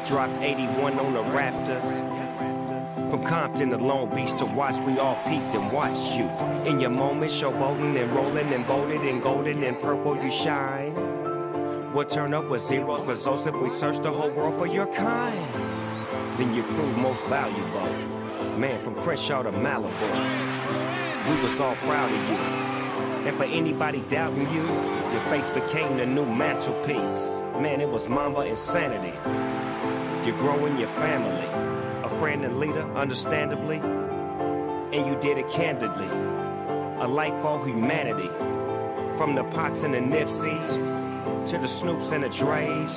Dropped 81 on the Raptors. From Compton to Long Beach to watch, we all peeked and watched you. In your moment, showboating and rolling and bolded and golden and purple, you shine. What turn up with zeros results if we search the whole world for your kind? Then you prove most valuable. Man, from Crenshaw to Malibu, we was all proud of you. And for anybody doubting you, your face became the new mantelpiece. Man, it was mama insanity. You're growing your family, a friend and leader, understandably. And you did it candidly. A light for humanity. From the Pox and the Nipsies to the Snoops and the Dre's,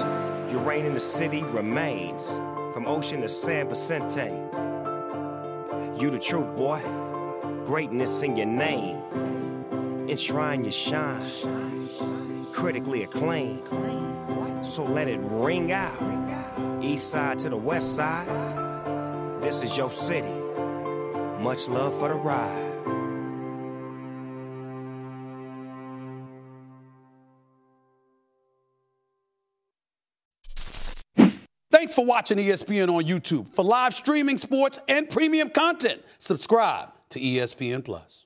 your reign in the city remains. From Ocean to San Vicente. You the truth, boy. Greatness in your name. Enshrine your shine. Critically acclaimed. So let it ring out. East side to the west side. This is your city. Much love for the ride. Thanks for watching ESPN on YouTube. For live streaming sports and premium content, subscribe to ESPN Plus.